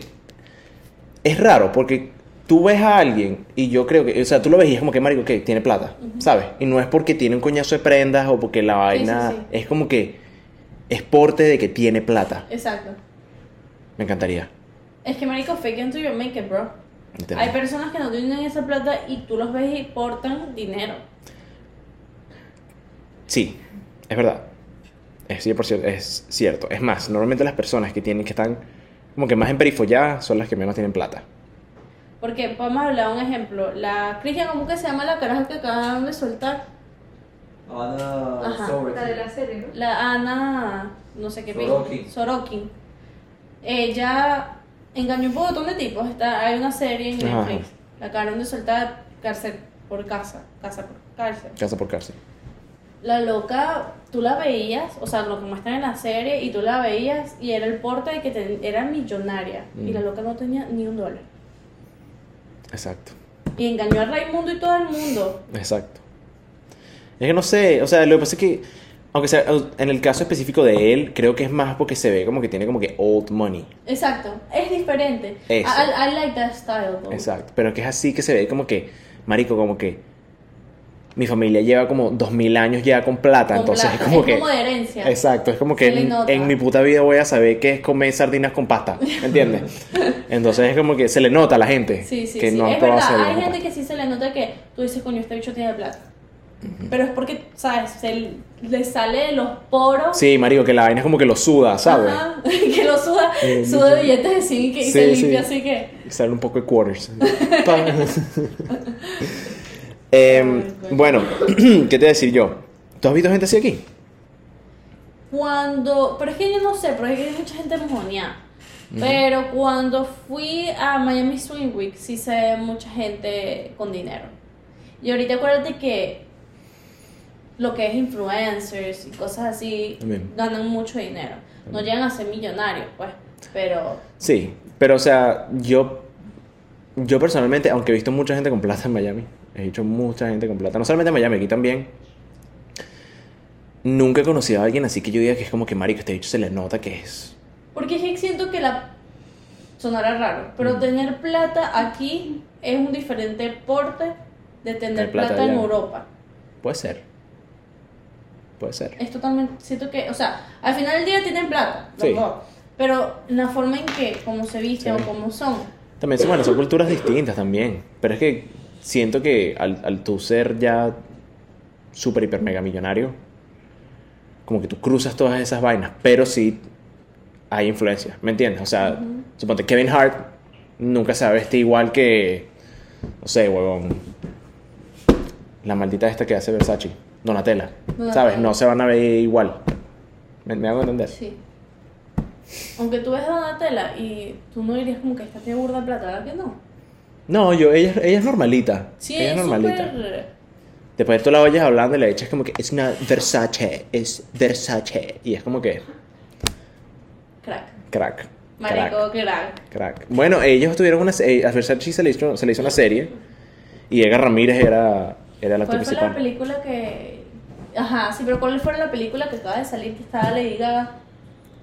Es raro porque tú ves a alguien y yo creo que. O sea, tú lo ves y es como que, Marico, que tiene plata, ¿sabes? Y no es porque tiene un coñazo de prendas o porque la vaina. sí, sí. Es como que. Es porte de que tiene plata. Exacto. Me encantaría. Es que, marico, fake until you make it, bro. Hay personas que no tienen esa plata y tú los ves y portan dinero. Sí, es verdad. Es 100%, es cierto. Es más, normalmente las personas que tienen que están como que más en perifolladas son las que menos tienen plata. Porque podemos hablar un ejemplo. La Cristian, ¿cómo que se llama la caraja que acaban de soltar? Ana Ajá. La de la serie, ¿no? La Ana, no sé qué Sorokin. Sorokin. Ella engañó un montón de tipos. Está, hay una serie en Ajá. Netflix. La acabaron de soltar cárcel por casa. Casa por cárcel. Casa por cárcel. La loca, tú la veías, o sea, lo que muestran en la serie, y tú la veías y era el porte de que te- era millonaria. Mm. Y la loca no tenía ni un dólar. Exacto. Y engañó a Raimundo y todo el mundo. Exacto. Es que no sé, o sea, lo que pasa es que, Aunque sea, en el caso específico de él, creo que es más porque se ve como que tiene como que old money. Exacto, es diferente. Eso. I, I like that style. though. Exacto. Pero que es así que se ve como que, marico, como que mi familia lleva como dos mil años ya con plata, Con entonces plata, es como es que... como de herencia. Exacto, es como que en, mi puta vida voy a saber qué es comer sardinas con pasta, ¿entiendes? [LAUGHS] Entonces es como que se le nota a la gente Sí, sí, que sí. no es verdad, hay gente pasta. que sí se le nota que tú dices, coño, este bicho tiene plata. Pero es porque, ¿sabes? Se le sale de los poros. Sí, marico, que la vaina es como que lo suda, ¿sabes? Ajá, [LAUGHS] que lo suda, suda billetes así y que y Sí, se sí. limpia así que. Y Sale un poco de quarters. [LAUGHS] Em, bueno, [CLEARS THROAT] ¿qué te voy a decir yo? ¿Tú has visto gente así aquí? Cuando. Pero es que yo no sé, pero es que hay mucha gente mojoneada. Pero cuando fui a Miami Swing Week, sí se ve mucha gente con dinero. Y ahorita acuérdate que lo que es influencers y cosas así También. ganan mucho dinero. No llegan a ser millonarios, pues. Pero. Sí, pero o sea, yo, yo personalmente, aunque he visto mucha gente con plata en Miami, he visto mucha gente con plata, no solamente en Miami, aquí también, nunca he conocido a alguien así que yo diga que es como que marico, este bicho se le nota que es. Porque es que siento que la. Sonará raro, pero tener plata aquí es un diferente porte de tener plata plata, en. Europa. Puede ser. Puede ser. Es totalmente. Siento que. O sea, al final del día tienen plata, Sí. dos, Pero la forma en que, como se visten Sí. o como son. También, bueno, son culturas distintas también, pero es que siento que al, al tú ser ya súper, hiper, mega millonario, como que tú cruzas todas esas vainas, pero sí hay influencia, ¿me entiendes? O sea, suponte Kevin Hart nunca se va a vestir igual que, no sé, huevón, la maldita esta que hace Versace, Donatella, Donatella. ¿sabes? No se van a ver igual. ¿Me, me hago entender? Sí. Aunque tú ves a Donatella y tú no dirías como que esta tiene burda plata, ¿verdad que no? No, yo, ella, ella es normalita. Sí, ella es normalita. súper. Después tú la oyes hablando y le echas como que es una Versace, es Versace. Y es como que Crack. crack. Marico, Crack. crack. Crack. Bueno, ellos tuvieron una A Versace se le, hizo, se le hizo una serie. Y Edgar Ramírez era, era la ¿Cuál fue la película que.? Ajá, sí, pero ¿cuál fue la película que acaba de salir que estaba Lady Gaga?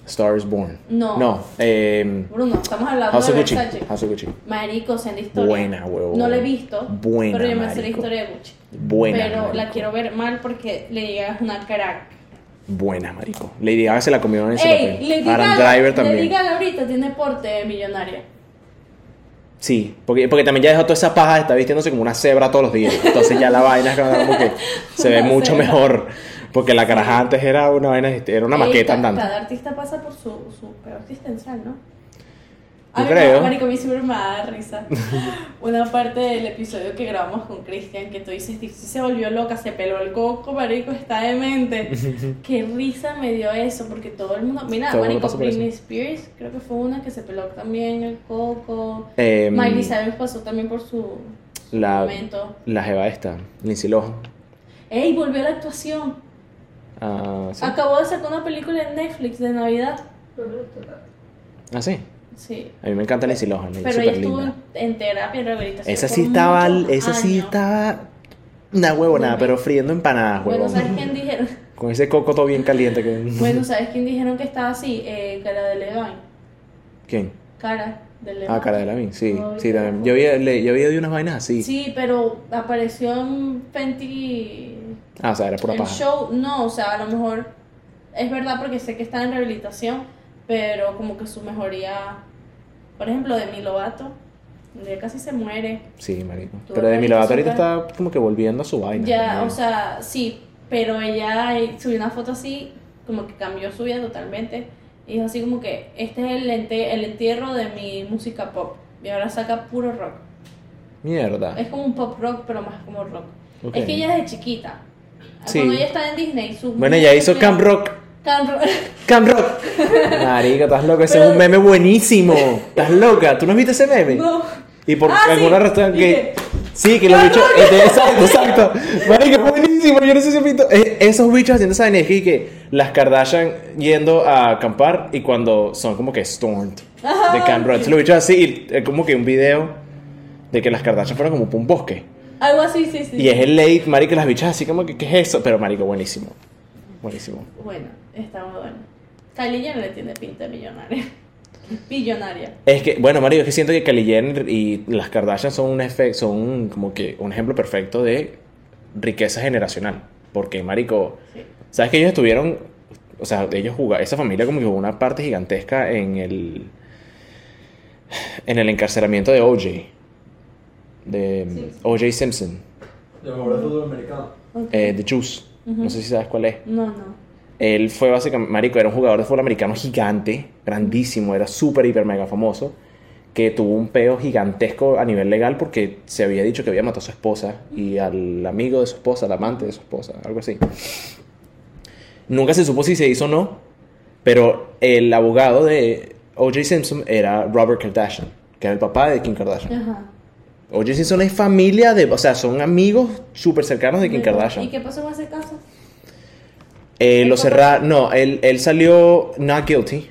Star is Born. No. No. Eh, Bruno, estamos hablando House de Gucci. Versace. House of Gucci. Marico, sé de historia. Buena, huevón. No la he visto. Buena, Pero yo me sé la historia de Gucci. Buena. pero la quiero ver mal porque Lady Gaga es una crack. Buena, marico. Lady Gaga se la comió en ese Ey, papel. Adam Driver también. Lady Gaga ahorita tiene porte millonaria. Sí, porque, porque también ya dejó toda esa paja, está vistiéndose como una cebra todos los días. Entonces ya la vaina es como que se [LAUGHS] ve mucho cebra. mejor. Porque la caraja antes era una vaina, era una maqueta andando. Cada artista pasa por su, su peor existencial, ¿no? Yo creo. Marico, a mí siempre me da risa. [LAUGHS] Una parte del episodio que grabamos con Cristian, que tú dices, "Dixie se volvió loca, se peló el coco, marico, está demente. [LAUGHS] Qué risa me dio eso, porque todo el mundo... Mira, Todo marico, Britney. Spears, creo que fue una que se peló también el coco. Em, Miley Cyrus pasó también por su, su la, momento. la jeva esta, Lindsay Lohan. ¡Ey, volvió a la actuación! Ah, ¿sí? Acabó de sacar una película en Netflix de Navidad. Ah, sí. Sí. A mí me encanta Lindsay Lohan, Pero ella estuvo en, linda. en terapia y rehabilitación. Esa sí estaba, esa sí estaba una huevonada, Bueno. pero friendo empanadas, Bueno, huevón. ¿sabes quién dijeron? [LAUGHS] Con ese coco todo bien caliente que... Bueno, ¿sabes quién dijeron que estaba así? Eh, cara de Levine. ¿Quién? Cara de Levine. Ah, cara de la sí, No, sí, también. Yo había, yo había oído unas vainas así. Sí, pero apareció en Fenty. Ah, o sea, era pura el paja. show. No, o sea, a lo mejor. Es verdad porque sé que está en rehabilitación, pero como que su mejoría. Por ejemplo, Demi Lovato. Ya casi se muere. Sí, marico. Pero de mi Lovato ahorita está como que volviendo a su vaina. Ya, también. o sea, sí, pero ella subió una foto así, como que cambió su vida totalmente. Y dijo así como que este es el, ente- el entierro de mi música pop. Y ahora saca puro rock. Mierda. Es como un pop rock, pero más como rock. Ok. Es que ella desde chiquita. Sí. Cuando ella estaba en Disney, su Bueno, ella hizo Camp Rock. Camp Rock. Camp Rock. [LAUGHS] Marica, estás loca. Ese es un meme buenísimo. Estás loca. ¿Tú no has visto ese meme? No. Y por Ah, sí. alguna razón ¿Y que. Sí, que los bichos. Este, [LAUGHS] exacto, exacto. Marica, buenísimo. Yo no sé si has visto. Esos bichos haciendo esa vaina. Es que, las Kardashian yendo a acampar y cuando son como que stormed de Camp Rock. Los bichos así. y, como que un video de que las Kardashian fueron como por un bosque. Algo así, sí, sí. Y es el late, marico, las bichas así como que, ¿qué es eso? Pero marico, buenísimo. Buenísimo. Bueno, está muy bueno. Kylie Jenner le tiene pinta de millonaria. [LAUGHS] Billonaria. Es que, bueno, Mario, es que siento que Kylie Jenner y las Kardashian son un efecto, son un- como que un ejemplo perfecto de riqueza generacional. Porque, Marico, Sí. ¿sabes que ellos estuvieron, o sea, ellos jugaron, esa familia como que jugó una parte gigantesca en el, en el encarcelamiento de O.J. De Sí. O.J. Simpson, De jugador de fútbol americano. Eh, de Juice. Ujú. No sé si sabes cuál es. No, no. Él fue básicamente, Marico, era un jugador de fútbol americano gigante, grandísimo, era súper, hiper, mega famoso, que tuvo un peo gigantesco a nivel legal porque se había dicho que había matado a su esposa y al amigo de su esposa, al amante de su esposa, algo así. Nunca se supo si se hizo o no, pero el abogado de O.J. Simpson era Robert Kardashian, que era el papá de Kim Kardashian. Ajá. O.J. Simpson es familia de, o sea, son amigos súper cercanos de Kim Kardashian. ¿Y qué pasó con ese caso? Eh, ¿El lo cerraron. No, él, él salió not guilty.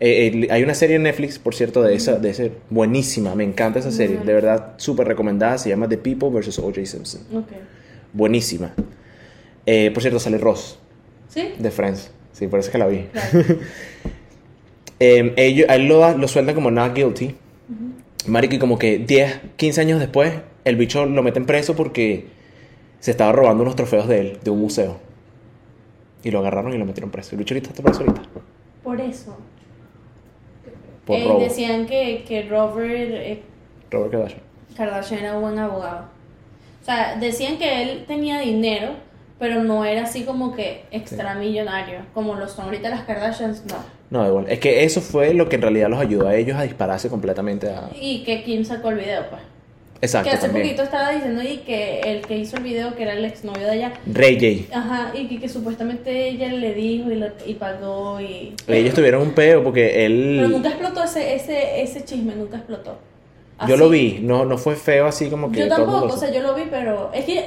Eh, eh, hay una serie en Netflix, por cierto, de esa, de ese buenísima. Me encanta esa serie, de verdad, súper recomendada. Se llama The People vs. O.J. Simpson. Ok. Buenísima. Eh, por cierto, sale Ross ¿Sí? de Friends. Sí, por eso es que la vi. Claro. [LAUGHS] Ellos, a él lo, lo sueltan como not guilty. Marico, y como que 10, 15 años después, el bicho lo meten preso porque se estaba robando unos trofeos de él, de un museo. Y lo agarraron y lo metieron preso. El bicho ahorita está preso ahorita. Por eso. Por Eh, robo. decían que, que Robert eh, Robert Kardashian. Kardashian era un buen abogado. O sea, decían que él tenía dinero, pero no era así como que extra millonario, como lo son ahorita las Kardashians, no. No, igual. Es que eso fue lo que en realidad los ayudó a ellos a dispararse completamente a... Y que Kim sacó el video, pues. Exacto, que hace también. poquito estaba diciendo y que el que hizo el video, que era el exnovio de ella, Ray J. ajá, y que, que supuestamente ella le dijo y, le- y pagó y... Ellos tuvieron un peo porque él... Pero nunca explotó ese, ese, ese chisme, nunca explotó. Yo lo vi. No, no fue feo así como que Yo tampoco, lo o sea, yo lo vi, pero es que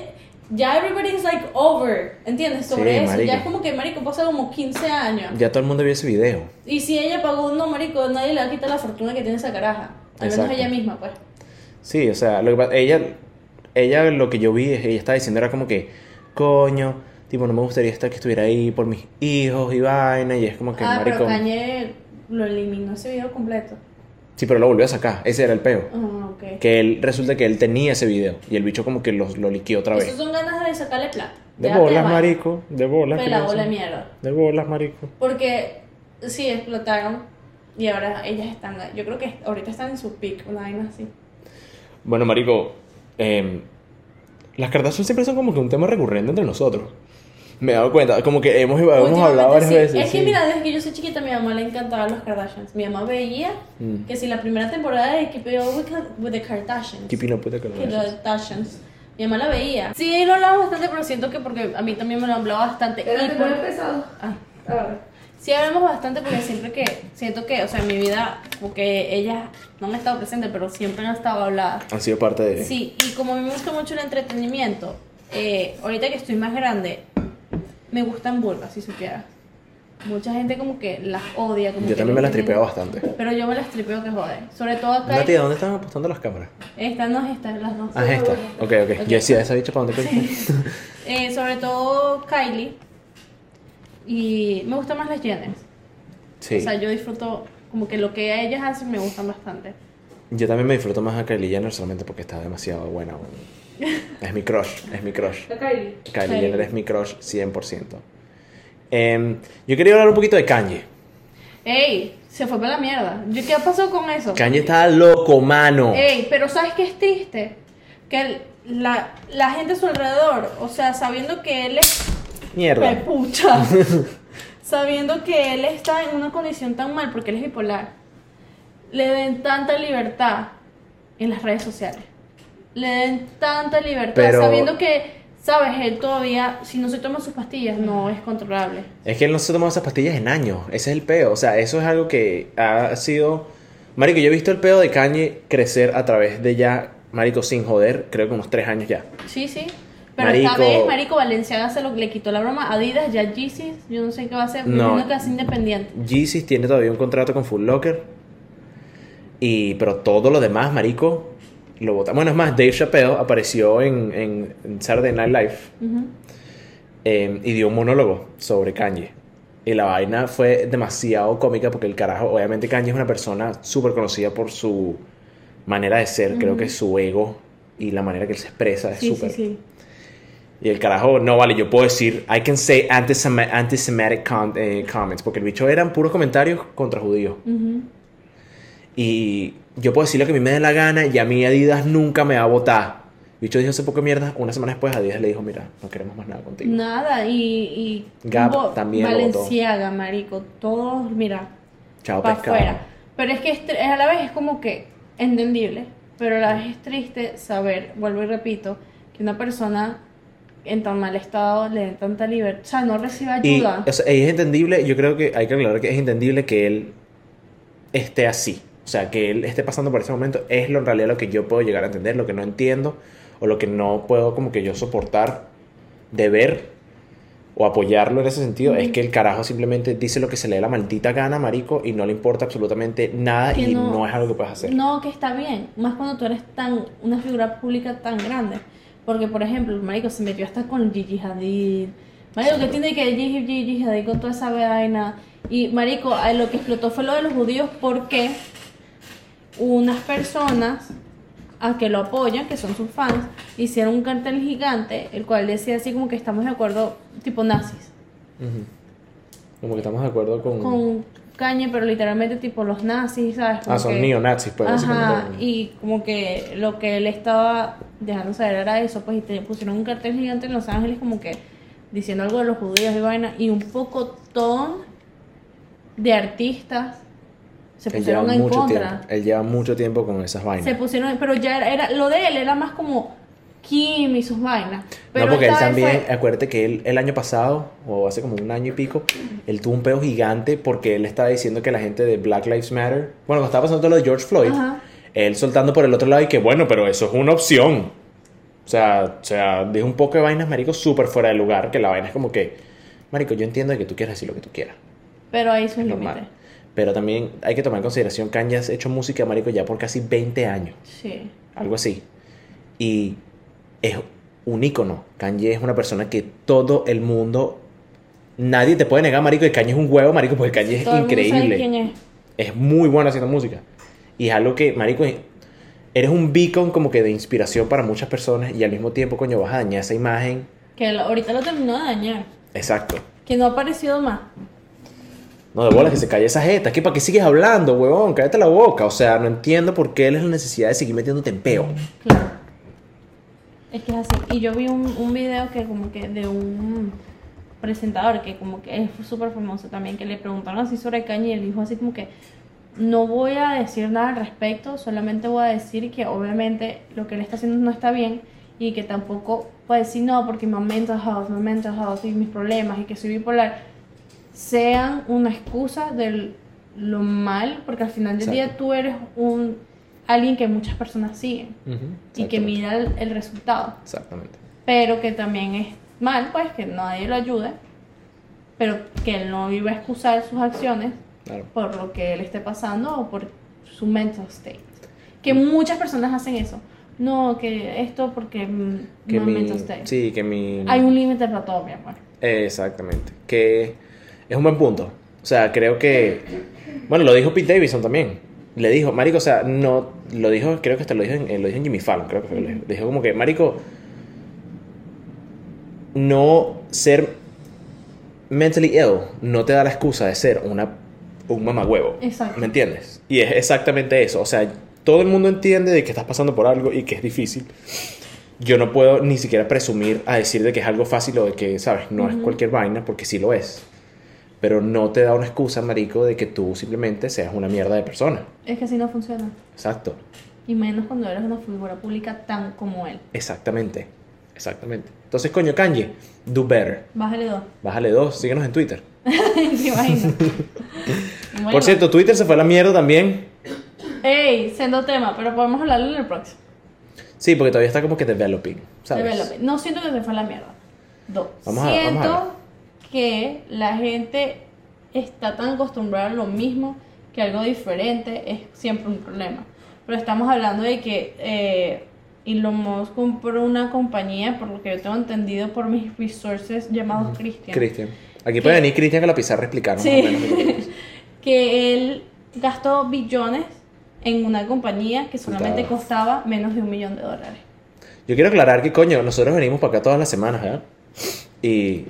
ya everybody is like over, ¿entiendes? Sobre Sí, eso. Ya es como que, marico, pasa como 15 años. Ya todo el mundo vio ese video. Y si ella pagó, no, marico, nadie le va a quitar la fortuna que tiene esa caraja. Al menos ella misma, pues. Sí, o sea, lo que pasa- ella, ella lo que yo vi, ella estaba diciendo era como que, coño, tipo, no me gustaría estar que estuviera ahí por mis hijos y vaina, y es como que, ah, marico... pero Kanye lo eliminó ese video completo. Sí, pero lo volvió a sacar, ese era el peo. Ah. Que él, resulta que él tenía ese video, y el bicho como que lo, lo liqueó otra vez. Esas son ganas de sacarle plata. De bolas, marico, de bolas. ¿qué Pela bola de mierda. De bolas, marico. Porque sí, explotaron. Y ahora ellas están, yo creo que ahorita están en su peak, una vaina así. Bueno, marico, em, las Kardashian siempre son como que un tema recurrente entre nosotros. Me he dado cuenta, como que hemos, hemos hablado varias sí. veces. Es que sí. mira, desde que yo soy chiquita, a mi mamá le encantaban los Kardashians. Mi mamá veía Mm. que si la primera temporada de Keeping Up with, the Kardashians. Keeping up with the Kardashians. Mi mamá la veía. Sí, lo hablaba bastante, pero siento que porque a mí también me lo hablaba bastante. Pero Y que por- empezado. Ah. A ver. Sí, hablamos bastante porque siempre que siento que, o sea, en mi vida, porque ellas no han estado presentes, pero siempre han estado habladas. Han sido parte de... Sí, y como a mí me gusta mucho el entretenimiento, eh, ahorita que estoy más grande, me gustan burlas, si supieras. Mucha gente como que las odia. Como Yo que también me las tienen- tripeo bastante. Pero yo me las tripeo que joder. Sobre todo acá. Nati, ¿a dónde están apostando las cámaras? Estas no, estas, las dos. Ah, es esta. Ok, ok. Ok. Yo decía, esa bicha, ¿para dónde coño? [LAUGHS] Eh, sobre todo Kylie. Y me gustan más las Jenner. Sí. O sea, yo disfruto, como que lo que ellas hacen me gustan bastante. Yo también me disfruto más a Kylie Jenner solamente porque está demasiado buena. weón. [LAUGHS] Es mi crush, es mi crush. La Kylie. Kylie. Jenner es mi crush 100%. Em, yo quería hablar un poquito de Kanye. ¡Ey! Se fue para la mierda. Yo- ¿Qué pasó con eso? Kanye está loco, mano. Ey, pero ¿sabes qué es triste? Que el- la, la gente a su alrededor, o sea, sabiendo que él es Mierda. pucha, [LAUGHS] sabiendo que él está en una condición tan mal porque él es bipolar, le den tanta libertad en las redes sociales. Le den tanta libertad, Pero- sabiendo que, sabes, él todavía, si no se toma sus pastillas, no es controlable. Es que él no se ha tomado esas pastillas en años. Ese es el peo. O sea, eso es algo que ha sido. Marico, yo he visto el peo de Kanye crecer a través de ya, Marico, sin joder, creo que unos tres años ya. Sí, sí. Pero esta Marico. vez, Marico Valenciaga se lo, le quitó la broma. Adidas, ya Yeezys, yo no sé qué va a hacer, No. que independiente. Yeezy tiene todavía un contrato con Full Locker. Y, pero todo lo demás, Marico, lo bota. Bueno, es más, Dave Chappelle apareció en, en, en Saturday Night Live. Eh, y dio un monólogo sobre Kanye. Y la vaina fue demasiado cómica porque el carajo, obviamente Kanye es una persona súper conocida por su manera de ser, creo que su ego y la manera que él se expresa es Sí, sí, súper... sí. Y el carajo, no vale, yo puedo decir, I can say antisem- antisemitic com- eh, comments, porque el bicho eran puros comentarios contra judíos. Y yo puedo decir lo que a mí me dé la gana y a mí Adidas nunca me va a votar. Bicho dijo hace poco mierda, una semana después Adidas le dijo, mira, no queremos más nada contigo. Nada, y, y Gap también lo. Valenciaga, marico, todos, mira, Chao para afuera. Pero es que es a la vez es como que entendible, pero a la vez es triste saber, vuelvo y repito, que una persona en tan mal estado le den tanta libertad, o sea, no reciba Y ayuda. o sea, es entendible, yo creo que hay que aclarar que es entendible que él esté así. O sea, que él esté pasando por ese momento es lo en realidad lo que yo puedo llegar a entender, lo que no entiendo o lo que no puedo como que yo soportar de ver o apoyarlo en ese sentido es Ujú. que el carajo simplemente dice lo que se le dé la maldita gana, marico, y no le importa absolutamente nada Que y no- no, es algo que puedas hacer. No, que está bien, más cuando tú eres tan una figura pública tan grande. Porque, por ejemplo, el marico se metió hasta con Gigi Hadid. Marico, que tiene que Gigi, Gigi Hadid con toda esa vaina? Y, marico, lo que explotó fue lo de los judíos porque unas personas a que lo apoyan, que son sus fans, hicieron un cartel gigante, el cual decía así como que estamos de acuerdo, tipo nazis. Como que estamos de acuerdo con... con caña, pero literalmente tipo los nazis, ¿sabes? Como ah, son que- neonazis, pues Ajá, y como que lo que él estaba dejando saber era eso, pues y te pusieron un cartel gigante en Los Ángeles como que diciendo algo de los judíos y vaina, y un poco ton de artistas se pusieron en mucho contra. tiempo. Él lleva mucho tiempo con esas vainas. Se pusieron, pero ya era, era- lo de él era más como Kim y sus vainas. Pero no, porque él también, fue- acuérdate que él el año pasado, o hace como un año y pico, él tuvo un peo gigante porque él estaba diciendo que la gente de Black Lives Matter, bueno, cuando estaba pasando todo lo de George Floyd, Ajá. él soltando por el otro lado y que bueno, pero eso es una opción. O sea, o sea, dijo un poco de vainas, marico, súper fuera de lugar, que la vaina es como que, marico, yo entiendo que tú quieras decir lo que tú quieras, Pero ahí es límites. normal. Pero también hay que tomar en consideración que Kanye ha hecho música, marico, ya por casi 20 años Sí. algo así. Y es un ícono. Kanye es una persona que todo el mundo, nadie te puede negar, marico, que Kanye es un huevo, marico, porque Kanye es Todo el mundo sabe increíble. quién es. Es muy bueno haciendo música. Y es algo que, marico, eres un beacon como que de inspiración para muchas personas y al mismo tiempo, coño, vas a dañar esa imagen. Que ahorita lo terminó de dañar. Exacto. Que no ha aparecido más. No, de bolas que se calle esa jeta. ¿Qué, ¿Para qué sigues hablando, huevón? Cállate la boca. O sea, no entiendo por qué él es la necesidad de seguir metiéndote en peo. Claro. Es que es así. Y yo vi un, un video que como que de un presentador que como que es súper famoso también, que le preguntaron así sobre Kanye y él dijo así como que no voy a decir nada al respecto, solamente voy a decir que obviamente lo que él está haciendo no está bien y que tampoco puede decir no porque mi mental health, mi mental health y mis problemas y que soy bipolar sean una excusa de lo mal, porque al final del día tú eres un alguien que muchas personas siguen y que mira el, el resultado. Exactamente. Pero que también es mal, pues, que nadie lo ayude, pero que él no iba a excusar sus acciones Claro. por lo que él esté pasando o por su mental state. Que muchas personas hacen eso. No, que esto porque Que no mi, mental state. sí, que mi... Hay un límite para todo, mi amor. Exactamente. Que es un buen punto. O sea, creo que. Bueno, lo dijo Pete Davidson también. Le dijo, Marico, o sea, no. Lo dijo, creo que hasta lo dijo en, eh, lo dijo en Jimmy Fallon, creo que fue. Le dijo como que, Marico, no ser mentally ill no te da la excusa de ser una, un mamagüevo. Exacto. ¿Me entiendes? Y es exactamente eso. O sea, todo el mundo entiende de que estás pasando por algo y que es difícil. Yo no puedo ni siquiera presumir a decir de que es algo fácil o de que, ¿sabes? No es cualquier vaina, porque sí lo es. Pero no te da una excusa, marico, de que tú simplemente seas una mierda de persona. Es que así no funciona. Exacto. Y menos cuando eres una figura pública tan como él. Exactamente. Exactamente. Entonces, coño, Kanye, do better. Bájale dos. Bájale dos, síguenos en Twitter. [LAUGHS] ¿Te imaginas? [LAUGHS] Bueno. Por cierto, Twitter se fue a la mierda también. Ey, siendo tema, pero podemos hablarlo en el próximo. Sí, porque todavía está como que developing, ¿sabes? Development. No siento que se fue a la mierda. Dos. Vamos a- siento vamos a ver. Que la gente está tan acostumbrada a lo mismo que algo diferente es siempre un problema. Pero estamos hablando de que eh, Elon Musk compró una compañía, por lo que yo tengo entendido por mis resources, llamados Christian. Cristian. Aquí puede venir Cristian con la pizarra a explicarnos menos. Sí. [LAUGHS] que él gastó billones en una compañía que solamente Putada. costaba menos de un millón de dólares. Yo quiero aclarar que, coño, nosotros venimos para acá todas las semanas, ¿verdad? Y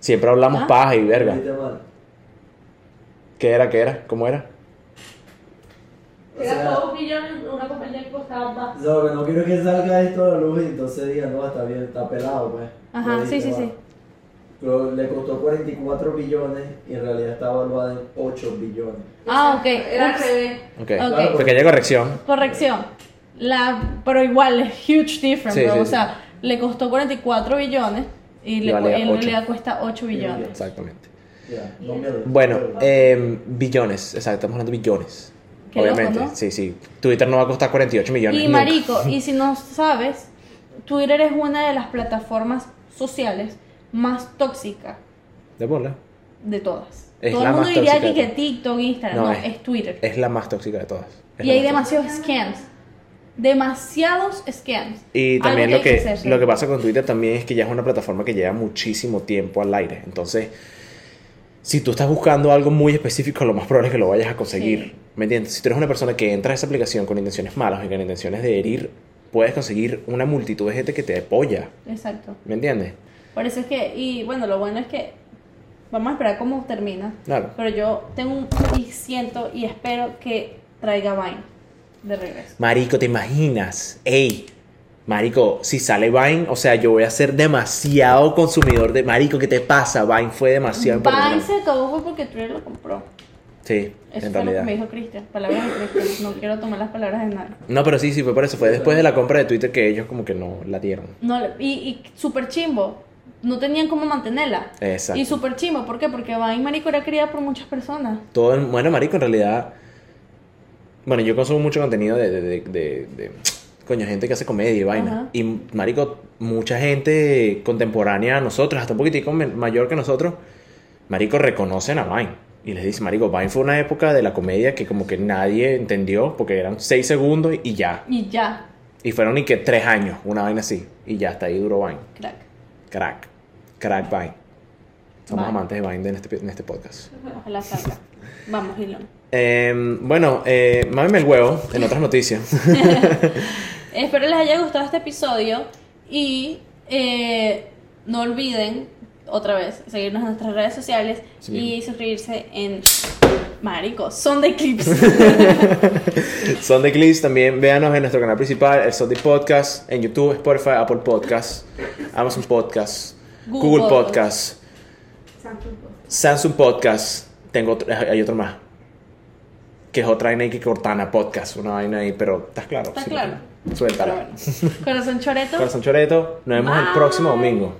siempre hablamos Ah. paja y verga. ¿Qué era? ¿Qué era? ¿Cómo era? O Era sea- todo un millón en una compañía que costaba más. No, que no quiero que salga esto a la luz y entonces digan, no, está bien, está pelado, pues. Ajá, Pues, sí, sí, va. sí. Pero le costó 44 billones y en realidad está evaluada en 8 billones. Ah, ok. Era al revés. Ok. Ok. Pequeña corrección. Corrección. La, pero igual es huge difference, Sí, bro. sí, o sí. sea, le costó 44 billones y Y le, valía en ocho. realidad cuesta 8 billones. Exactamente. No me Bueno, eh, billones. Exacto, estamos hablando de billones. Qué loco, Obviamente. ¿no? Sí, sí. Twitter no va a costar 48 millones. Y nunca. marico, y si no [LAUGHS] sabes, Twitter es una de las plataformas sociales más tóxicas De bola. de todas. Es Todo el mundo diría que, TikTok, Instagram, No, no, es- es, Twitter. Es la más tóxica de todas. Es y hay demasiados scams. Demasiados scams. Y Algo también lo que, hacerse. lo que pasa con Twitter también es que ya es una plataforma que lleva muchísimo tiempo al aire. Entonces, si tú estás buscando algo muy específico, lo más probable es que lo vayas a conseguir. Sí. ¿Me entiendes? Si tú eres una persona que entra a esa aplicación con intenciones malas y con intenciones de herir, puedes conseguir una multitud de gente que te apoya. Exacto. ¿Me entiendes? Por eso es que, y bueno, lo bueno es que vamos a esperar cómo termina. Claro. Pero yo tengo un, y siento y espero que traiga Vine de regreso. Marico, ¿te imaginas? Ey, Marico, si sale Vine, o sea, yo voy a ser demasiado consumidor de... Marico, ¿qué te pasa? Vine fue demasiado Vine se acabó fue porque Twitter lo compró. Sí, Eso en fue lo que realidad. me dijo Cristian. Palabras de Cristian. No quiero tomar las palabras de nadie. No, pero sí, sí, fue por eso. Fue después de la compra de Twitter que ellos como que no la dieron. No, y, y súper chimbo. No tenían cómo mantenerla. Exacto. Y súper chimbo. ¿Por qué? Porque Vine Marico era querida por muchas personas. Todo, bueno, marico, en realidad... Bueno, yo consumo mucho contenido de... de, de, de- coño, gente que hace comedia y vaina. Ajá. Y, marico, mucha gente contemporánea a nosotros, hasta un poquitico mayor que nosotros, marico, reconocen a Vine. Y les dice, marico, Vine fue una época de la comedia que como que nadie entendió, porque eran seis segundos y ya. Y ya, Y fueron ni que tres años, una vaina así. Y ya, hasta ahí duró Vine. crack. Crack. Crack Vine. Somos Vine. amantes de Vine en este, en este podcast. Ojalá salga. Vamos, Elon. Eh, bueno, eh, mámeme el huevo en otras noticias. [LAUGHS] Espero les haya gustado este episodio y eh, no olviden otra vez seguirnos en nuestras redes sociales Sí. y suscribirse en Marico, son de clips. [LAUGHS] Son de Clips, también véanos en nuestro canal principal, el Son de Podcast, en YouTube, Spotify, Apple Podcast, Amazon Podcast, Google Google, Podcast. Podcast, Samsung. Samsung Podcast, tengo otro- hay otro más, que es otra vaina ahí que Cortana Podcast, una vaina ahí, pero ¿estás claro? ¿Está Sí, claro? Suéltala. Bueno. Corazón choreto. Corazón Choreto, nos vemos el Bye. próximo domingo.